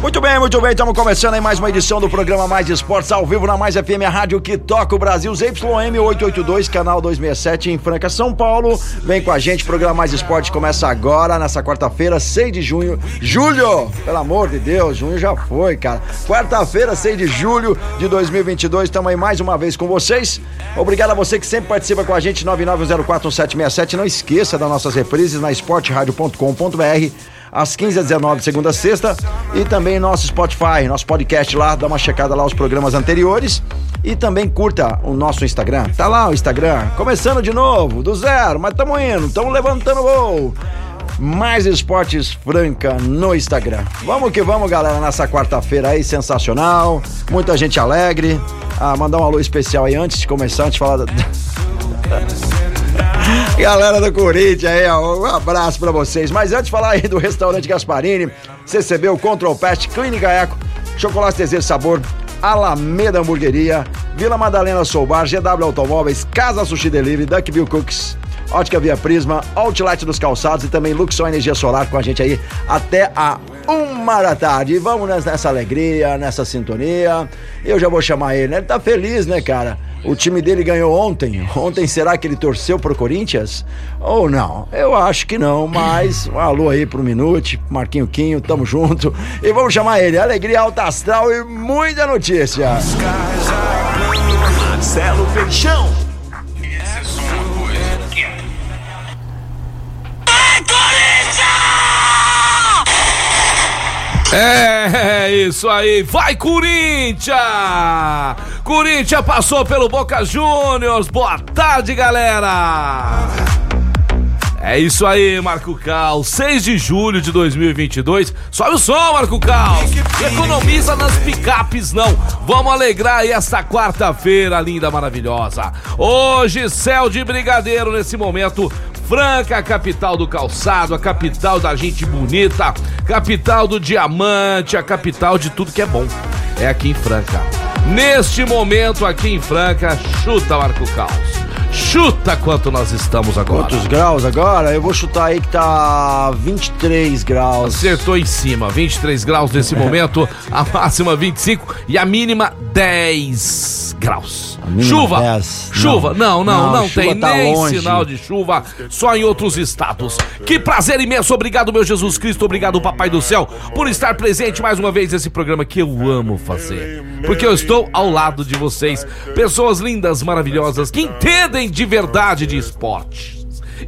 Muito bem, muito bem, estamos começando aí mais uma edição do programa Mais Esportes ao vivo na Mais FM, a rádio que toca o Brasil, ZYM 882, canal 267 em Franca, São Paulo. Vem com a gente, programa Mais Esportes começa agora, nessa quarta-feira, 6 de junho. Julho, pelo amor de Deus, junho já foi, cara. Quarta-feira, 6 de julho de 2022, estamos aí mais uma vez com vocês. Obrigado a você que sempre participa com a gente, 99041767. Não esqueça das nossas reprises na esporteradio.com.br às 15 às 19 segunda a sexta e também nosso Spotify, nosso podcast lá, dá uma checada lá os programas anteriores e também curta o nosso Instagram. Tá lá o Instagram, começando de novo, do zero, mas estamos indo, estamos levantando voo. Mais Esportes Franca no Instagram. Vamos que vamos, galera, nessa quarta-feira aí, sensacional. Muita gente alegre. Ah, mandar um alô especial aí antes de começar, antes de falar da... Galera do Corinthians aí, um abraço pra vocês. Mas antes de falar aí do restaurante Gasparini, CCB, o Control Pest, Clínica Eco, Chocolate Desejo Sabor, Alameda Hamburgueria, Vila Madalena Soubar, GW Automóveis, Casa Sushi Delivery, Duckville Cooks, Ótica Via Prisma, Outlet dos Calçados e também Luxor Energia Solar com a gente aí até a uma da tarde. Vamos nessa, alegria, nessa sintonia. Eu já vou chamar ele, né? Ele tá feliz, né, cara? O time dele ganhou ontem. Ontem será que ele torceu pro Corinthians? Ou não? Eu acho que não, mas um alô aí pro Minute, Marquinho Quinho, tamo junto. E vamos chamar ele. Alegria alta astral e muita notícia. Marcelo Peixão. É, isso aí, vai Corinthians! Corinthians passou pelo Boca Juniors, boa tarde galera! É isso aí, Marco Cal, 6 de julho de 2022, sobe o som Marco Cal, economiza nas picapes não, vamos alegrar aí essa quarta-feira linda, maravilhosa. Hoje, céu de brigadeiro nesse momento, Franca, a capital do calçado, a capital da gente bonita, capital do diamante, a capital de tudo que é bom. É aqui em Franca. Neste momento aqui em Franca, chuta Marco Caos. Chuta quanto nós estamos agora. Quantos graus agora? Eu vou chutar aí que tá 23 graus. Acertou em cima, 23 graus nesse momento, a máxima 25 e a mínima 10 graus. Chuva, 10. chuva, não, não, não, Não, tem tá nem longe. sinal de chuva, só em outros estados. Que prazer imenso, obrigado meu Jesus Cristo, obrigado Papai do Céu, por estar presente mais uma vez nesse programa que eu amo fazer. Porque eu estou ao lado de vocês, pessoas lindas, maravilhosas, que entendem de verdade de esporte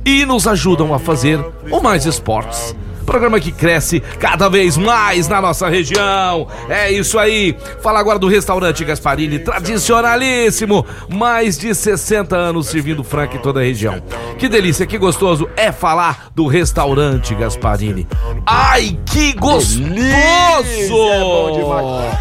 e nos ajudam a fazer o Mais Esportes. Programa que cresce cada vez mais na nossa região. É isso aí. Fala agora do restaurante Gasparini, tradicionalíssimo. Mais de 60 anos servindo franca em toda a região. Que delícia, que gostoso é falar do restaurante Gasparini. Ai, que gostoso! Delícia, é bom demais.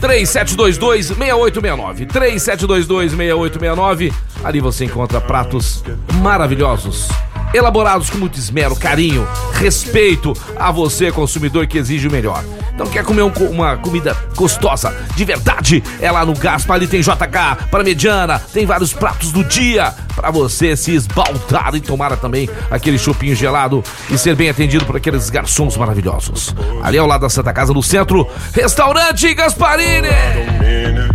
3722-6869. 3722-6869. Ali você encontra pratos maravilhosos. Elaborados com muito esmero, carinho, respeito a você, consumidor que exige o melhor. Então quer comer um uma comida gostosa, de verdade? É lá no Gaspa, ali tem JK para mediana, tem vários pratos do dia para você se esbaldar e tomar também aquele chopinho gelado e ser bem atendido por aqueles garçons maravilhosos. Ali ao lado da Santa Casa, no centro, Restaurante Gasparini.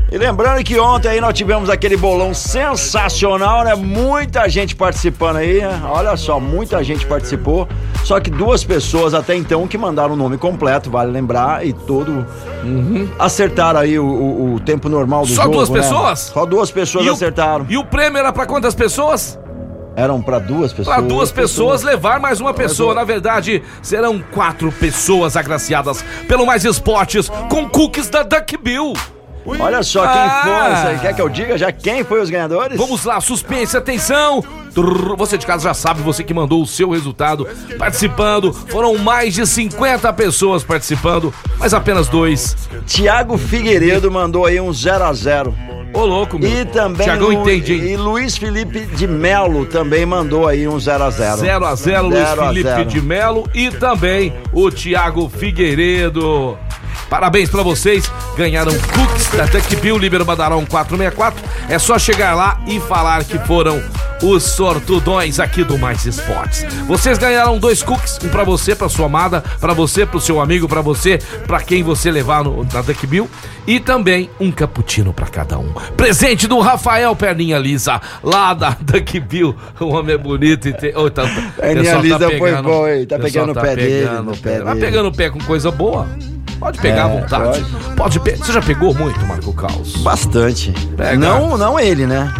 E lembrando que ontem aí nós tivemos aquele bolão sensacional, né? Muita gente participando aí, né? olha só, muita gente participou. Só que duas pessoas até então que mandaram o nome completo, vale lembrar, e todo acertaram aí o, o- o tempo normal do Só jogo. duas né? pessoas? Só duas pessoas E o- acertaram. E o prêmio era para quantas pessoas? Eram pra duas pessoas. Para duas pessoas levar mais uma pessoa. Na verdade, serão quatro pessoas agraciadas pelo Mais Esportes com cookies da Duck Bill. Olha só quem Ah. foi. Quer que eu diga já quem foi os ganhadores? Vamos lá, suspense, atenção. Você de casa já sabe, você que mandou o seu resultado participando. Foram mais de 50 pessoas participando, mas apenas dois. Tiago Figueiredo mandou aí um 0 a 0 Ô, louco, meu. E também Tiagão Lu- entende, hein? e Luiz Felipe de Melo também mandou aí um 0 a 0 0 a 0 Luiz 0 a Felipe 0. de Melo e também o Thiago Figueiredo. Parabéns pra vocês, ganharam cookies da Duck Bill Libero Badarão 464. É só chegar lá e falar que foram os sortudões aqui do Mais Esportes. Vocês ganharam dois cookies, um pra você, pra sua amada, pra você, pro seu amigo, pra você, pra quem você levar no, na Duck Bill e também um cappuccino pra cada um. Presente do Rafael Perninha Lisa, lá da Duck Bill. O homem é bonito e tem. Oh, tá, Perninha pessoal Lisa foi bom, hein? Tá pegando o pé dele, pegando no o pé Vai dele. pegando o pé com coisa boa. Pode pegar à É, vontade. Pode, pe- Você já pegou muito, Marco Caos? Bastante. Pega. Não, não ele, né?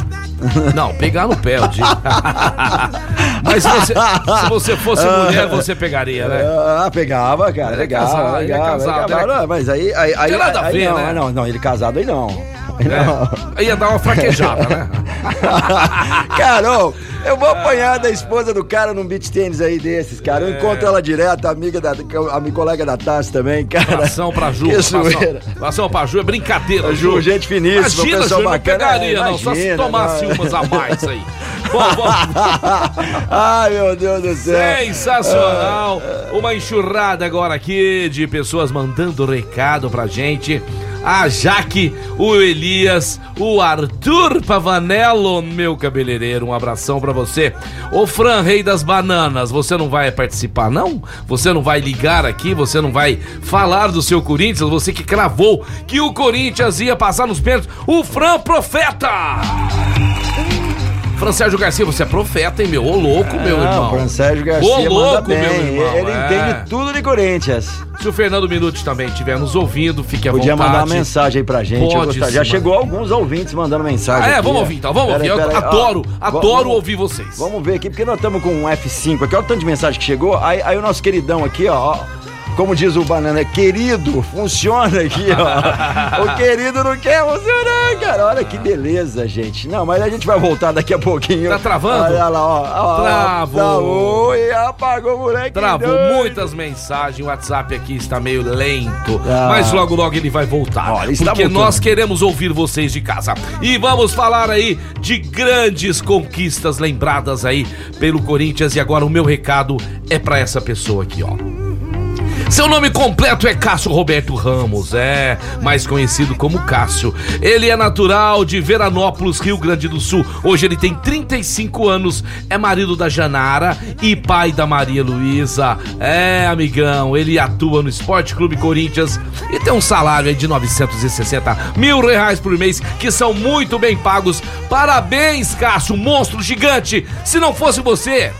Não, pegar no pé, eu digo. Mas se você, se você fosse mulher, você pegaria, né? Ah, pegava, cara. Ele é casado, ele é casado, ele é- Não, Mas aí, aí, aí, nada a aí ver, não, né? não, não, ele casado aí não. É. Ia dar uma fraquejada, né? cara, ô, eu vou apanhar da esposa do cara num beat tênis aí desses, cara. Eu encontro ela direto, amiga da, a minha colega da Tassi também, cara. Abração pra Ju. Que zoeira. abração pra Ju, é brincadeira. Ju, gente finíssima, Imagina, pessoal Ju, não bacana. pegaria, É, não. Só se tomasse não. umas a mais aí. Bom. Ai, meu Deus do céu. Sensacional! Uma enxurrada agora aqui de pessoas mandando recado pra gente. A Jaque, o Elias, o Arthur Pavanello, meu cabeleireiro, um abração pra você. O Fran, rei das bananas, você não vai participar, não? Você não vai ligar aqui, você não vai falar do seu Corinthians, você que cravou que o Corinthians ia passar nos pênaltis. O Fran Profeta! Fran Sérgio Garcia, você é profeta, hein, meu? Ô louco, meu irmão. o Fran Sérgio Garcia Ô, louco, bem. meu irmão. Ele é. entende tudo de Corinthians. Se o Fernando Minuti também estiver nos ouvindo, fique à Podia vontade. mandar uma mensagem aí pra gente. Pode. Já chegou alguns ouvintes mandando mensagem. Ah, é, aqui, vamos ouvir então, vamos Pera ouvir. Pera aí, ó. adoro, adoro vamos- ouvir vocês. Vamos ver aqui, porque nós estamos com um F5 aqui. Olha o tanto de mensagem que chegou. Aí, aí o nosso queridão aqui, ó. Como diz o Banana, é querido, funciona aqui, ó. o querido não quer funcionar, cara. Olha que beleza, gente. Não, mas a gente vai voltar daqui a pouquinho. Tá travando? Olha lá, ó. ó. Travou. Travou e apagou o moleque. Travou doido. muitas mensagens, o WhatsApp aqui está meio lento, Ah. mas logo logo ele vai voltar. Olha, está porque voltando. nós queremos ouvir vocês de casa. E vamos falar aí de grandes conquistas lembradas aí pelo Corinthians. E agora o meu recado é pra essa pessoa aqui, ó. Seu nome completo é Cássio Roberto Ramos, é mais conhecido como Cássio. Ele é natural de Veranópolis, Rio Grande do Sul. Hoje ele tem 35 anos, é marido da Janara e pai da Maria Luísa. É, amigão, ele atua no Esporte Clube Corinthians e tem um salário de 960 mil reais por mês, que são muito bem pagos. Parabéns, Cássio, monstro gigante. Se não fosse você,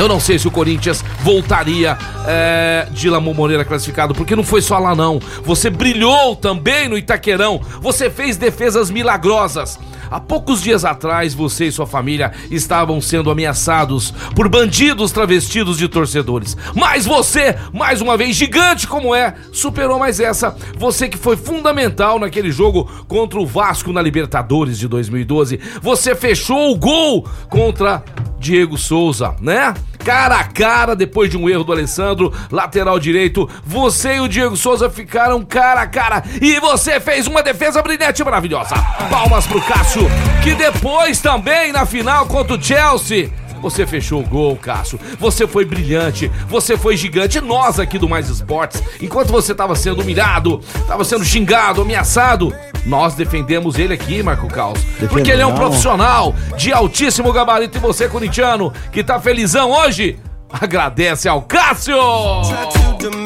eu não sei se o Corinthians voltaria é, de Lamon Moreira classificado, porque não foi só lá não. Você brilhou também no Itaquerão. Você fez defesas milagrosas. Há poucos dias atrás, você e sua família estavam sendo ameaçados por bandidos travestidos de torcedores. Mas você, mais uma vez, gigante como é, superou mais essa. Você que foi fundamental naquele jogo contra o Vasco na Libertadores de 2012. Você fechou o gol contra Diego Souza, né? Cara a cara, depois de um erro do Alessandro, lateral direito, você e o Diego Souza ficaram cara a cara e você fez uma defesa brilhante maravilhosa. Palmas pro Cássio, que depois também na final contra o Chelsea. Você fechou o gol, Cássio. Você foi brilhante. Você foi gigante. Nós aqui do Mais Esportes, enquanto você estava sendo humilhado, estava sendo xingado, ameaçado, nós defendemos ele aqui, Marco Caos. Porque ele é um profissional de altíssimo gabarito. E você, corintiano, que tá felizão hoje, agradece ao Cássio!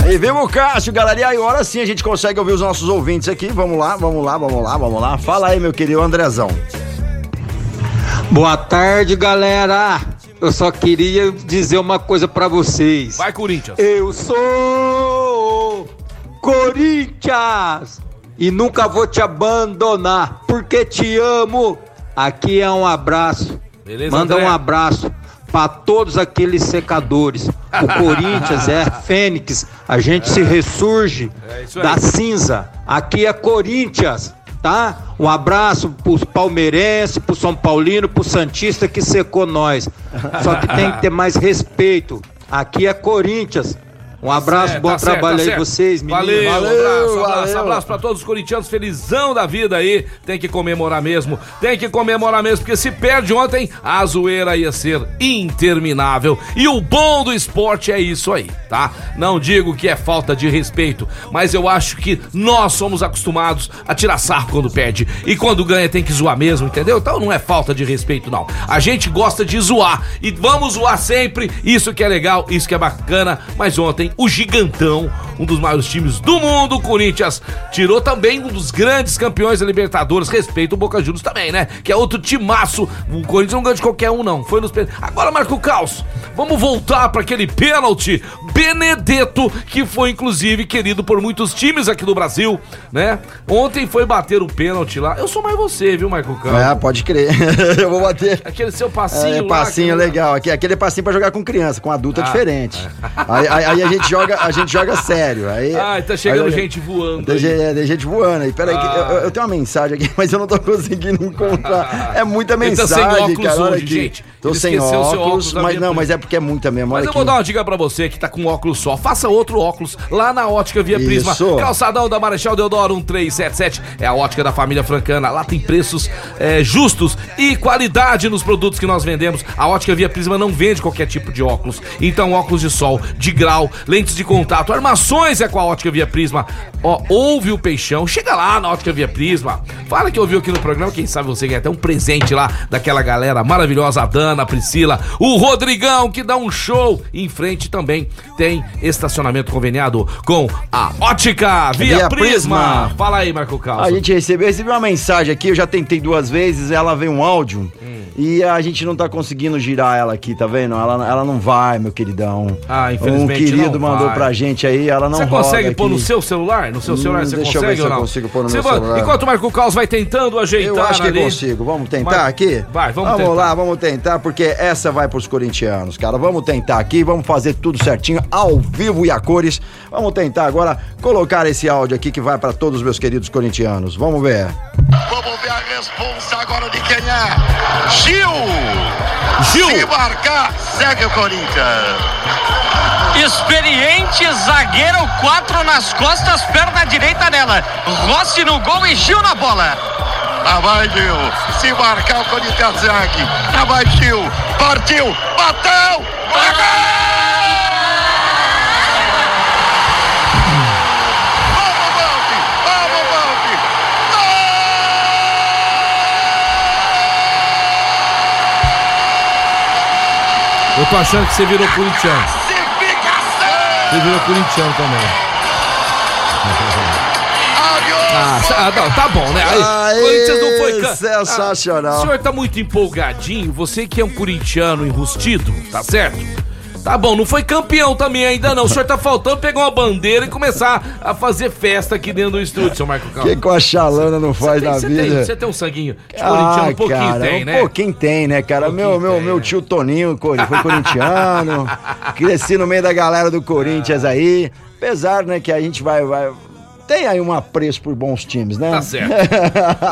Aí vem o Cássio, galera. E aí, agora sim a gente consegue ouvir os nossos ouvintes aqui. Vamos lá, vamos lá, vamos lá, vamos lá. Fala aí, meu querido Andrezão. Boa tarde, galera. Eu só queria dizer uma coisa pra vocês. Vai, Corinthians! Eu sou Corinthians e nunca vou te abandonar porque te amo. Aqui é um abraço. Beleza, Manda André? um abraço pra todos aqueles secadores. O Corinthians é Fênix. A gente se ressurge É da cinza. Aqui é Corinthians. Tá? Um abraço pros palmeirenses, pro São Paulino, pro Santista que secou nós. Só que tem que ter mais respeito. Aqui é Corinthians. Um abraço, certo, bom tá certo, trabalho tá aí certo. vocês, meninos. Valeu, Valeu, abraço, abraço, valeu. abraço pra todos os corintianos, felizão da vida aí. Tem que comemorar mesmo, tem que comemorar mesmo, porque se perde ontem, a zoeira ia ser interminável. E o bom do esporte é isso aí, tá? Não digo que é falta de respeito, mas eu acho que nós somos acostumados a tirar sarro quando perde. E quando ganha tem que zoar mesmo, entendeu? Então não é falta de respeito, não. A gente gosta de zoar e vamos zoar sempre. Isso que é legal, isso que é bacana. Mas ontem, o Gigantão, um dos maiores times do mundo, o Corinthians, tirou também um dos grandes campeões da Libertadores. Respeito o Boca Juniors também, né? Que é outro timaço. O Corinthians não ganha de qualquer um, não. Foi nos pen- Agora, Marco Caos, vamos voltar para aquele pênalti. Benedetto, que foi inclusive querido por muitos times aqui do Brasil, né? Ontem foi bater o pênalti lá. Eu sou mais você, viu, Marco Caos? É, pode crer. Eu vou bater. Aquele seu passinho É, passinho aquele- legal. Aqui, aquele passinho pra jogar com criança, com adulto é Ah, diferente. Aí, aí- aí a gente joga, a gente joga sério. Aí, Ai, tá chegando aí- gente voando. Tem, aí. gente- é, tem gente voando aí. Peraí, Ah. eu, eu tenho uma mensagem aqui, mas eu não tô conseguindo encontrar. É muita Ele tá mensagem, sem óculos cara. Hoje, gente. Tô sem óculos, óculos mas não, mas é porque é muita mesmo. Mas eu aqui. vou dar uma dica pra você que tá com óculos só. Faça outro óculos lá na Ótica Via Prisma. Isso. Calçadão da Marechal Deodoro 1377. É a ótica da família francana. Lá tem preços é, justos e qualidade nos produtos que nós vendemos. A Ótica Via Prisma não vende qualquer tipo de óculos. Então, óculos de sol, de grau, lentes de contato, armações é com a Ótica Via Prisma. Ó, ouve o peixão. Chega lá na Ótica Via Prisma. Fala que ouviu aqui no programa. Quem sabe você ganha até um presente lá daquela galera maravilhosa. A Dana, a Priscila, o Rodrigão que dá um show. Em frente também tem estacionamento conveniado com a Ótica Via, Via Prisma. Prisma. Fala aí, Marco Carlos. A gente recebeu, recebi uma mensagem aqui, eu já tentei duas vezes, ela veio um áudio Hum. e a gente não tá conseguindo girar ela aqui, tá vendo? Ela, ela não vai, meu queridão. Ah, infelizmente Um querido não mandou vai. pra gente aí, ela não Você roda consegue pôr aqui. no seu celular? No seu Hum, celular você deixa eu ver consegue se ou eu não? consigo pôr no Você meu vai- celular. Enquanto o Marco Carlos vai tentando ajeitar Eu acho que ali. consigo. Vamos tentar Mas- aqui? Vai, vamos tentar. lá, vamos tentar, porque essa vai pros corintianos, cara. Vamos tentar aqui, vamos fazer tudo certinho, ao vivo e a cores. Vamos tentar agora colocar esse áudio aqui que vai pra todos os meus queridos corintianos. Vamos ver. Vamos ver a responsa agora de quem é. Gil! Gil! Se marcar, segue o Corinthians. Experiente zagueiro, quatro nas costas, perna direita nela. Rossi no gol e Gil na bola. Lá vai Gil. Se marcar, o Corinthians segue. Lá vai Gil. Partiu. Bateu. Vamos, Balde! Vamos, Balde! Eu tô achando que você virou corintiano. Você virou corintiano também. Ah, ah, não, tá bom, né? Aí, Corinthians não foi can- sensacional. Ah, o senhor tá muito empolgadinho, você que é um corintiano enrustido, tá certo? Tá bom, não foi campeão também ainda não. O senhor tá faltando pegar uma bandeira e começar a fazer festa aqui dentro do estúdio, seu Marco O que, que o Achalana não faz na Você vida? tem, você tem um sanguinho de corintiano, um pouquinho cara, tem, um né? pouquinho tem, né, cara? pouquinho Meu, meu, tem, meu né? tio Toninho foi corintiano, cresci no meio da galera do Corinthians aí. Apesar, né, que a gente vai, vai... Tem aí um apreço por bons times, né? Tá certo.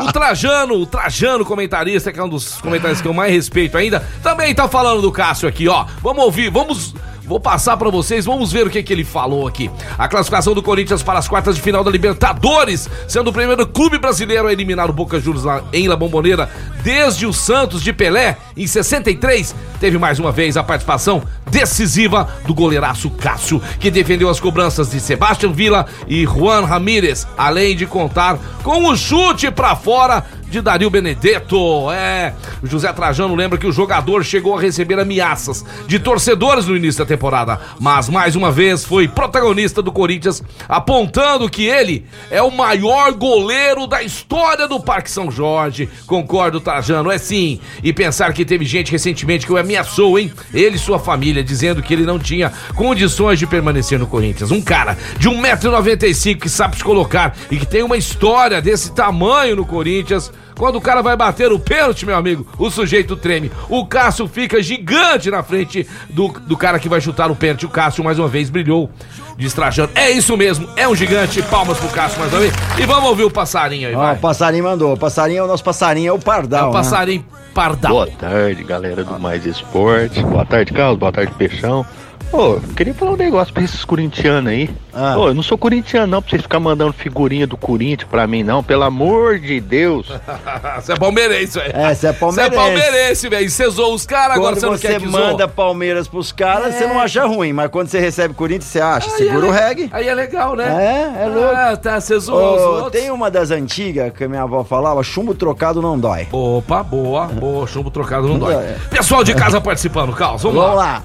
O Trajano, o Trajano comentarista, que é um dos comentaristas que eu mais respeito ainda, também tá falando do Cássio aqui, ó. Vamos ouvir, vamos. Vou passar pra vocês, vamos ver o que, que ele falou aqui. A classificação do Corinthians para as quartas de final da Libertadores, sendo o primeiro clube brasileiro a eliminar o Boca Juniors em La Bombonera desde o Santos de Pelé em 63. Teve mais uma vez a participação decisiva do goleiraço Cássio, que defendeu as cobranças de Sebastião Villa e Juan Ramírez, além de contar com o chute pra fora de Dario Benedetto. É, José Trajano lembra que o jogador chegou a receber ameaças de torcedores no início da temporada, mas mais uma vez foi protagonista do Corinthians, apontando que ele é o maior goleiro da história do Parque São Jorge. Concordo, Trajano, é sim. E pensar que teve gente recentemente que o ameaçou, hein? Ele e sua família, dizendo que ele não tinha condições de permanecer no Corinthians. Um cara de 1,95m que sabe se colocar e que tem uma história desse tamanho no Corinthians Quando o cara vai bater o pênalti, meu amigo, o sujeito treme. O Cássio fica gigante na frente do, do cara que vai chutar o pênalti. O Cássio, mais uma vez, brilhou destrajando. É isso mesmo, é um gigante. Palmas pro Cássio mais uma vez. E vamos ouvir o passarinho aí, Ó, vai. o passarinho mandou. O passarinho é o nosso passarinho, é o É Pardal. o né? passarinho pardal. Boa tarde, galera do Mais Esporte. Boa tarde, Carlos. Boa tarde, Peixão. Ô, queria falar um negócio pra esses corintianos aí. Ah. Ô, eu não sou corintiano não, pra vocês ficarem mandando figurinha do Corinthians pra mim não, pelo amor de Deus. Você é palmeirense, velho. É, você é Você é palmeirense. palmeirense, velho. Cesou os caras, agora Quando você não você quer que manda zoe. Palmeiras pros caras, você não acha ruim, mas quando você recebe Corinthians, você acha. Aí Segura é o reggae. Aí é legal, né? É, é louco. Ah, tá, você zoou outros. tem uma das antigas que a minha avó falava, chumbo trocado não dói. Opa, boa, boa, chumbo trocado não dói. É. Pessoal de casa participando, Carlos, vamos, Vamos lá. lá.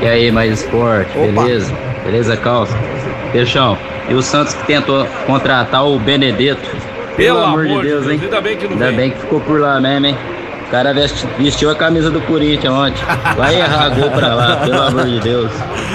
E aí, mais esporte, Opa. beleza? Beleza, Calça? Peixão, e o Santos que tentou contratar o Benedetto? Pelo amor de Deus, hein? ainda bem que não Ainda veio. bem que ficou por lá mesmo, hein? O cara vesti- vestiu a camisa do Corinthians ontem. Vai errar gol pra lá, pelo amor de Deus.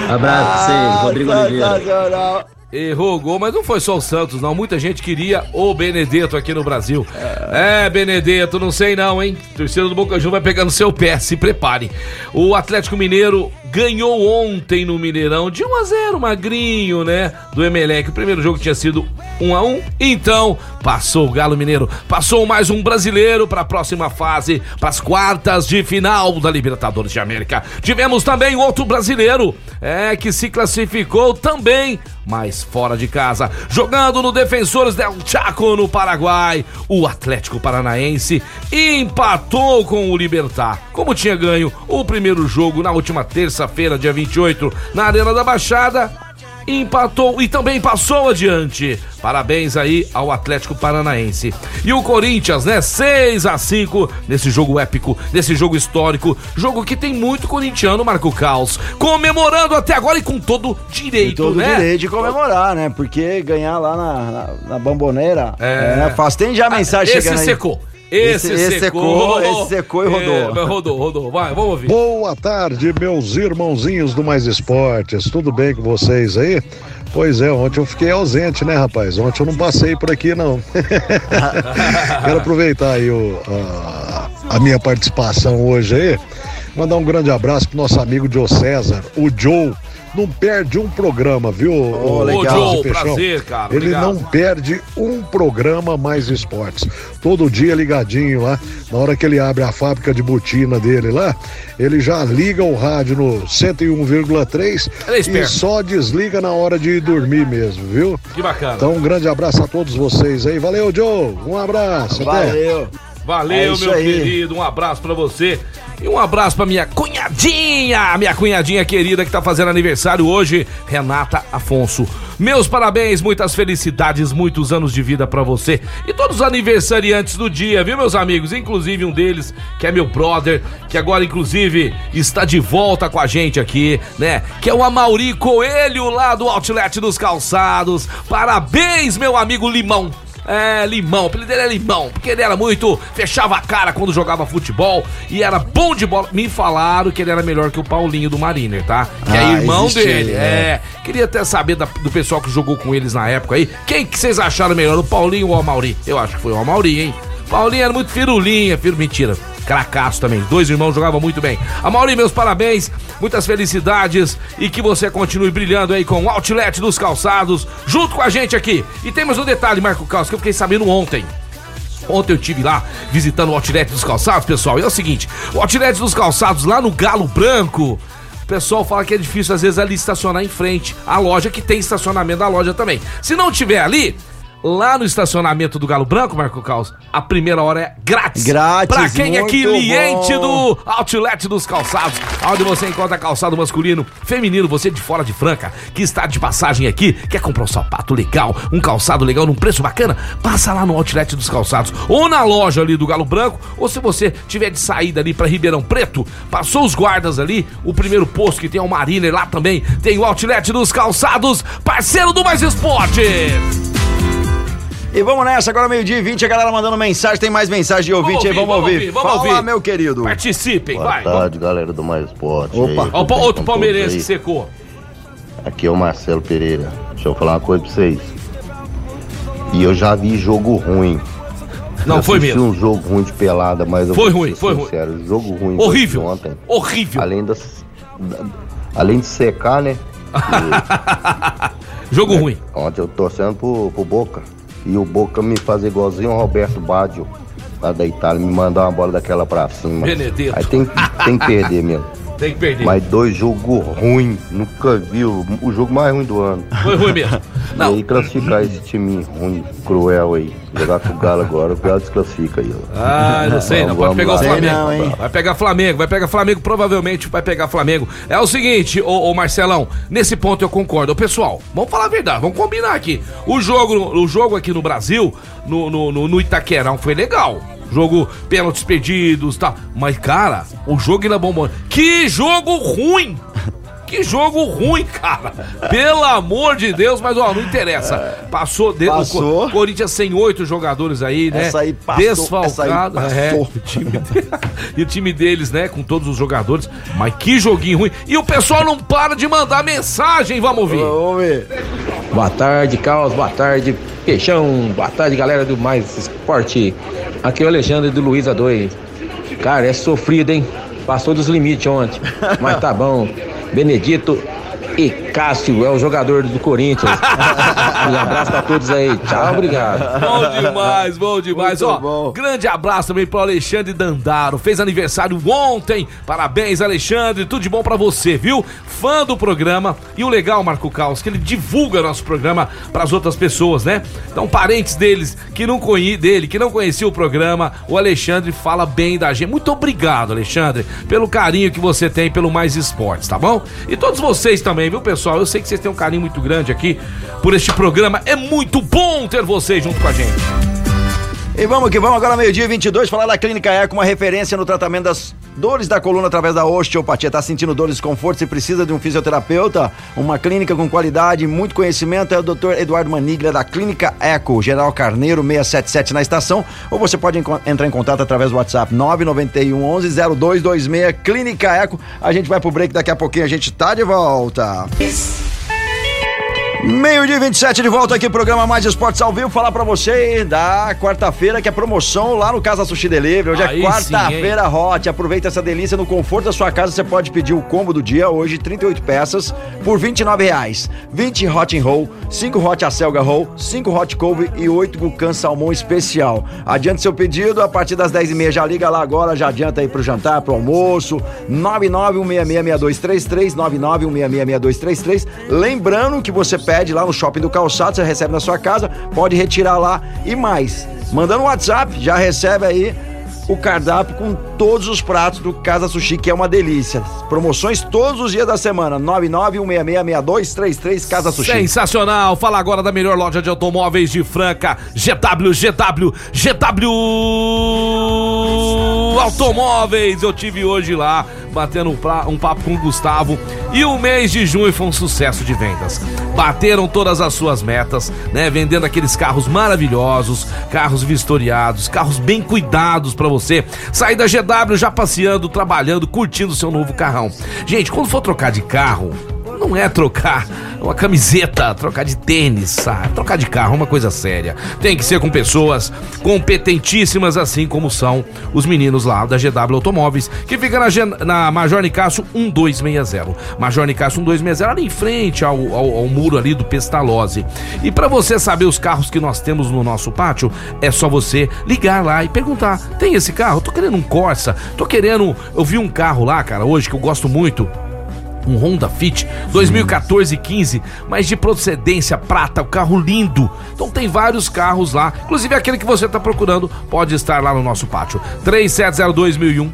Abraço pra vocês, Rodrigo Oliveira. Errou o gol, mas não foi só o Santos, não. Muita gente queria o Benedetto aqui no Brasil. É, Benedetto, não sei não, hein? Torcida do Boca Juniors vai pegar no seu pé, se prepare. O Atlético Mineiro ganhou ontem no Mineirão de 1 a 0 magrinho, né? Do Emelec. O primeiro jogo tinha sido 1 a 1 Então, passou o Galo Mineiro. Passou mais um brasileiro para a próxima fase, para as quartas de final da Libertadores de América. Tivemos também outro brasileiro, é, que se classificou também, mas fora de casa, jogando no Defensores del Chaco no Paraguai. O Atlético Paranaense empatou com o Libertar. Como tinha ganho o primeiro jogo na última terça-feira, dia 28, na Arena da Baixada, empatou e também passou adiante. Parabéns aí ao Atlético Paranaense. E o Corinthians, né? 6 a 5 nesse jogo épico, nesse jogo histórico, jogo que tem muito corintiano, Marco Caos, comemorando até agora e com todo direito, Todo né? direito de comemorar, né? Porque ganhar lá na, na, na Bamboneira É. é, fácil. Tem já mensagem Esse chegando aí. secou. Esse, Esse- esse secou. secou, esse secou e rodou. É, rodou, rodou. Vai, vamos ouvir. Boa tarde, meus irmãozinhos do Mais Esportes. Tudo bem com vocês aí? Pois é, ontem eu fiquei ausente, né, rapaz? Ontem eu não passei por aqui, não. Quero aproveitar aí o, a, a minha participação hoje aí. Mandar um grande abraço pro nosso amigo Joe César, o Joe. Não perde um programa, viu? Ô, o- legal. Ô, Joe, prazer, cara. Ele obrigado. não perde um programa mais esportes. Todo dia ligadinho lá. Na hora que ele abre a fábrica de botina dele lá, ele já liga o rádio no 101,3 Ele é e só desliga na hora de ir dormir mesmo, viu? Que bacana. Então um grande abraço a todos vocês aí. Valeu, Joe. Um abraço. Até. Valeu. Valeu, É meu aí. querido. Um abraço pra você. E um abraço pra minha cunhadinha, minha cunhadinha querida que tá fazendo aniversário hoje, Renata Afonso. Meus parabéns, muitas felicidades, muitos anos de vida pra você e todos os aniversariantes do dia, viu, meus amigos? Inclusive um deles, que é meu brother, que agora inclusive está de volta com a gente aqui, né? Que é o Amauri Coelho lá do Outlet dos Calçados. Parabéns, meu amigo Limão. É, Limão, o apelido dele é Limão, porque ele era muito. fechava a cara quando jogava futebol e era bom de bola. Me falaram que ele era melhor que o Paulinho do Mariner, tá? Que é Ah, irmão existe dele. ele, É. Queria até saber da- do pessoal que jogou com eles na época aí. Quem que vocês acharam melhor, o Paulinho ou o Amauri? Eu acho que foi o Amauri, hein? Paulinho era muito firulinha, firo, mentira. Cracaço também. Dois irmãos jogavam muito bem. Amauri, meus parabéns, muitas felicidades e que você continue brilhando aí com o Outlet dos Calçados, junto com a gente aqui. E temos um detalhe, Marco Calço, que eu fiquei sabendo ontem. Ontem eu tive lá visitando o Outlet dos Calçados, pessoal. E é o seguinte: o Outlet dos Calçados lá no Galo Branco. O pessoal fala que é difícil às vezes ali estacionar em frente à loja, que tem estacionamento da loja também. Se não tiver ali, lá no estacionamento do Galo Branco, Marco Caos, a primeira hora é grátis. Grátis, Pra quem é cliente bom. do Outlet dos Calçados, onde você encontra calçado masculino, feminino, você de fora de Franca, que está de passagem aqui, quer comprar um sapato legal, um calçado legal num preço bacana, passa lá no Outlet dos Calçados, ou na loja ali do Galo Branco, ou se você tiver de saída ali para Ribeirão Preto, passou os guardas ali, o primeiro posto que tem é o Mariner, lá também tem o Outlet dos Calçados, parceiro do Mais Esporte. E vamos nessa, agora meio-dia e 20, a galera mandando mensagem, tem mais mensagem de ouvinte aí, vamos ouvir. vamos Fala, ouvir. meu querido. Participem, Boa vai. tarde, galera do Mais Esporte. Opa. aí, Ó, tudo o bem outro palmeirense que secou. Aqui é o Marcelo Pereira. Deixa eu falar uma coisa pra vocês. E eu já vi jogo ruim. Não, Eu foi mesmo. um jogo ruim de pelada, mas eu Foi vou ruim, foi ruim. sincero, jogo ruim Horrível. ontem. Horrível. Além das da- além de secar, né? Jogo ruim. Ontem eu torcendo pro, pro Boca. E o Boca me faz igualzinho o Roberto Baggio, lá da Itália, me mandar uma bola daquela pra cima. Benedetto. Aí tem, tem que perder mesmo. Tem que perder. Mas dois jogos ruins, nunca vi o, o jogo mais ruim do ano. Foi ruim mesmo. E aí classificar esse time ruim, cruel aí. Jogar com o Galo agora, o Galo desclassifica aí. ó. Ah, não sei, não. Pode pegar o. Flamengo. vai pegar Flamengo, vai pegar Flamengo, provavelmente vai pegar Flamengo. É o seguinte, ô, ô Marcelão, nesse ponto eu concordo. Ô, pessoal, vamos falar a verdade, vamos combinar aqui. O jogo, o jogo aqui no Brasil, no, no, no, no Itaquerão, foi legal. Jogo pênaltis perdidos tal. Mas, cara, o jogo ainda bombou. Que jogo ruim! Que jogo ruim, cara! Pelo amor de Deus, mas ó, não interessa. Passou, de, Passou. O Co- Corinthians sem oito jogadores aí, né? Essa aí passou, Desfalcado. essa aí é, passou. o time de- e o time deles, né? Com todos os jogadores. Mas que joguinho ruim. E o pessoal não para de mandar mensagem, vamos ouvir. Vamos ver. Boa tarde, Caos. Boa tarde, Peixão. Boa tarde, galera do Mais Esporte. Aqui é o Alexandre do Luiza 2. Cara, é sofrido, hein? Passou dos limites ontem. Mas tá bom. Benedito e Cássio é o jogador do Corinthians. Um abraço pra todos aí. Tchau, obrigado. Bom demais, bom demais. Muito Ó, bom. grande abraço também pro Alexandre Dandaro. Fez aniversário ontem. Parabéns, Alexandre. Tudo de bom pra você, viu? Fã do programa. E o legal, Marco Caos, que ele divulga nosso programa pras outras pessoas, né? Então, parentes deles que não conhe dele, que não conhecia o programa, o Alexandre fala bem da gente. Muito obrigado, Alexandre, pelo carinho que você tem pelo Mais Esportes, tá bom? E todos vocês também, viu, pessoal? Eu sei que vocês têm um carinho muito grande aqui por este programa. É muito bom ter vocês junto com a gente. E vamos que vamos agora, meio-dia e 22, falar da Clínica Eco, uma referência no tratamento das dores da coluna através da osteopatia. Tá sentindo dor, desconforto, se precisa de um fisioterapeuta? Uma clínica com qualidade e muito conhecimento é o Dr. Eduardo Maniglia da Clínica Eco, General Carneiro 677 na estação, ou você pode entrar em contato através do WhatsApp 991 11 0226 Clínica Eco. A gente vai pro break daqui a pouquinho, a gente tá de volta. Meio-dia e 27 de volta aqui, programa Mais Esportes ao vivo. Falar pra você da quarta-feira, que é promoção lá no Casa Sushi Delivery. Hoje Aí é quarta-feira hot. Aproveita essa delícia no conforto da sua casa. Você pode pedir o combo do dia hoje, 38 peças, por 29 reais. 20 hot and roll, 5 hot acelga roll, 5 hot couve e 8 gucan salmão especial. Adiante seu pedido, a partir das 10h30 já liga lá agora, já adianta aí pro jantar, pro almoço. 991666233, 991666233. Lembrando que você pede lá no Shopping do Calçado, você recebe na sua casa, pode retirar lá e mais. Mandando um WhatsApp, já recebe aí o cardápio com todos os pratos do Casa Sushi, que é uma delícia. Promoções todos os dias da semana. 991666233 Casa Sushi. Sensacional! Fala agora da melhor loja de automóveis de Franca, GW, GW, GW Automóveis. Eu tive hoje lá batendo um, papo com o Gustavo e o mês de junho foi um sucesso de vendas. Bateram todas as suas metas, né? Vendendo aqueles carros maravilhosos, carros vistoriados, carros bem cuidados pra você. Sair da GW já passeando, trabalhando, curtindo seu novo carrão. Gente, quando for trocar de carro, não é trocar uma camiseta, trocar de tênis, sabe? Trocar de carro é uma coisa séria. Tem que ser com pessoas competentíssimas, assim como são os meninos lá da GW Automóveis, que fica na, na Major Nicasso 1260. Major Nicasso 1260, ali em frente ao, ao, ao muro ali do Pestalozzi. E para você saber os carros que nós temos no nosso pátio, é só você ligar lá e perguntar: tem esse carro? Tô querendo um Corsa, tô querendo. Eu vi um carro lá, cara, hoje que eu gosto muito um Honda Fit 2014-15, mas de procedência prata, o carro lindo. Então tem vários carros lá, inclusive aquele que você está procurando pode estar lá no nosso pátio. 3702.001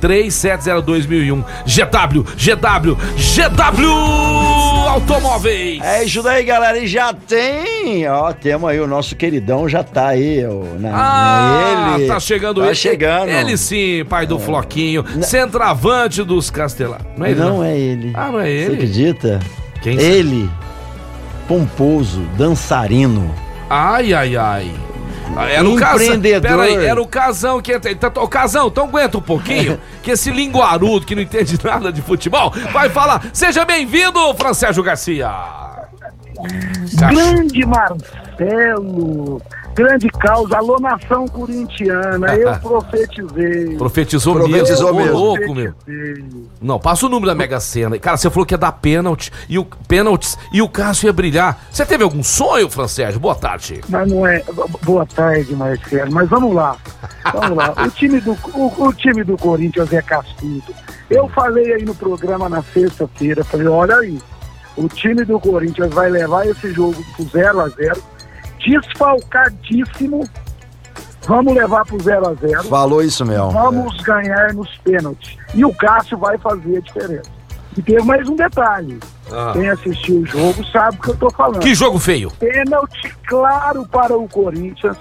3702.001 GW, GW, GW Automóveis. É isso daí, galera. E já tem, ó, temos aí o nosso queridão, já tá aí, ó, na, Ah, ele. tá chegando tá ele. chegando. Ele sim, pai do Floquinho, centroavante dos Castelanos. Não é ele, não, não? é ele. Ah, não é Você ele? acredita? Quem Ele, pomposo, dançarino. Ai, ai, ai. Era o casão. Empreendedor. Peraí, era o casão que entra. Então, ô, casão, então aguenta um pouquinho, que esse linguarudo que não entende nada de futebol vai falar. Seja bem-vindo, Francésio Garcia. Grande Marcelo, Grande causa, alô nação corintiana, eu profetizei. Profetizou, Profetizou mesmo. Mesmo. louco, meu. Não, passa o número da Mega Sena. Cara, você falou que ia dar pênalti e o pênaltis e o Cássio ia brilhar. Você teve algum sonho, Fran Sérgio? Boa tarde. Mas não é. Boa tarde, Marcelo. Mas vamos lá. Vamos lá. O time do, o, o time do Corinthians é cascudo. Eu falei aí no programa na sexta-feira, falei, olha aí, o time do Corinthians vai levar esse jogo pro 0 a 0 desfalcadíssimo. Vamos levar pro 0 a 0 Falou isso mesmo. Vamos ganhar nos pênaltis. E o Cássio vai fazer a diferença. E teve mais um detalhe. Ah. Quem assistiu o jogo sabe o que eu tô falando. Que jogo feio. Pênalti claro para o Corinthians.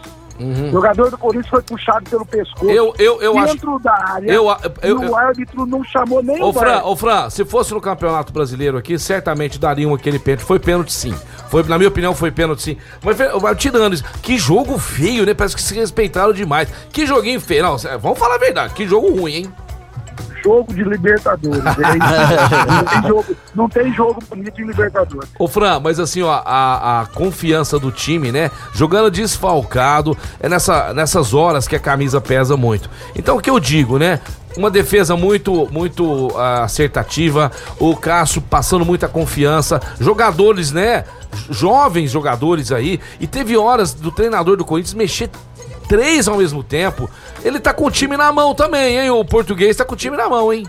O jogador do Corinthians foi puxado pelo pescoço. Uhum. Eu- eu- eu acho- dentro da área. eu- eu- e o eu- árbitro não chamou nem Ô, o Fran, ô, Fran, se fosse no Campeonato Brasileiro aqui, certamente dariam aquele pênalti. Foi pênalti sim. Foi, na minha opinião, foi pênalti sim. Mas, tirando isso, que jogo feio, né? Parece que se respeitaram demais. Que joguinho feio. Não, vamos falar a verdade. Que jogo ruim, hein? Jogo de Libertadores. é isso. não, tem jogo, não tem jogo bonito em Libertadores. Ô, Fran, mas assim, ó, a, a confiança do time, né? Jogando desfalcado, é nessa, nessas horas que a camisa pesa muito. Então, o que eu digo, né? Uma defesa muito, muito ah, acertativa, o Cássio passando muita confiança, jogadores, né? Jovens jogadores aí, e teve horas do treinador do Corinthians mexer três ao mesmo tempo. Ele tá com o time na mão também, hein? O português tá com o time na mão, hein?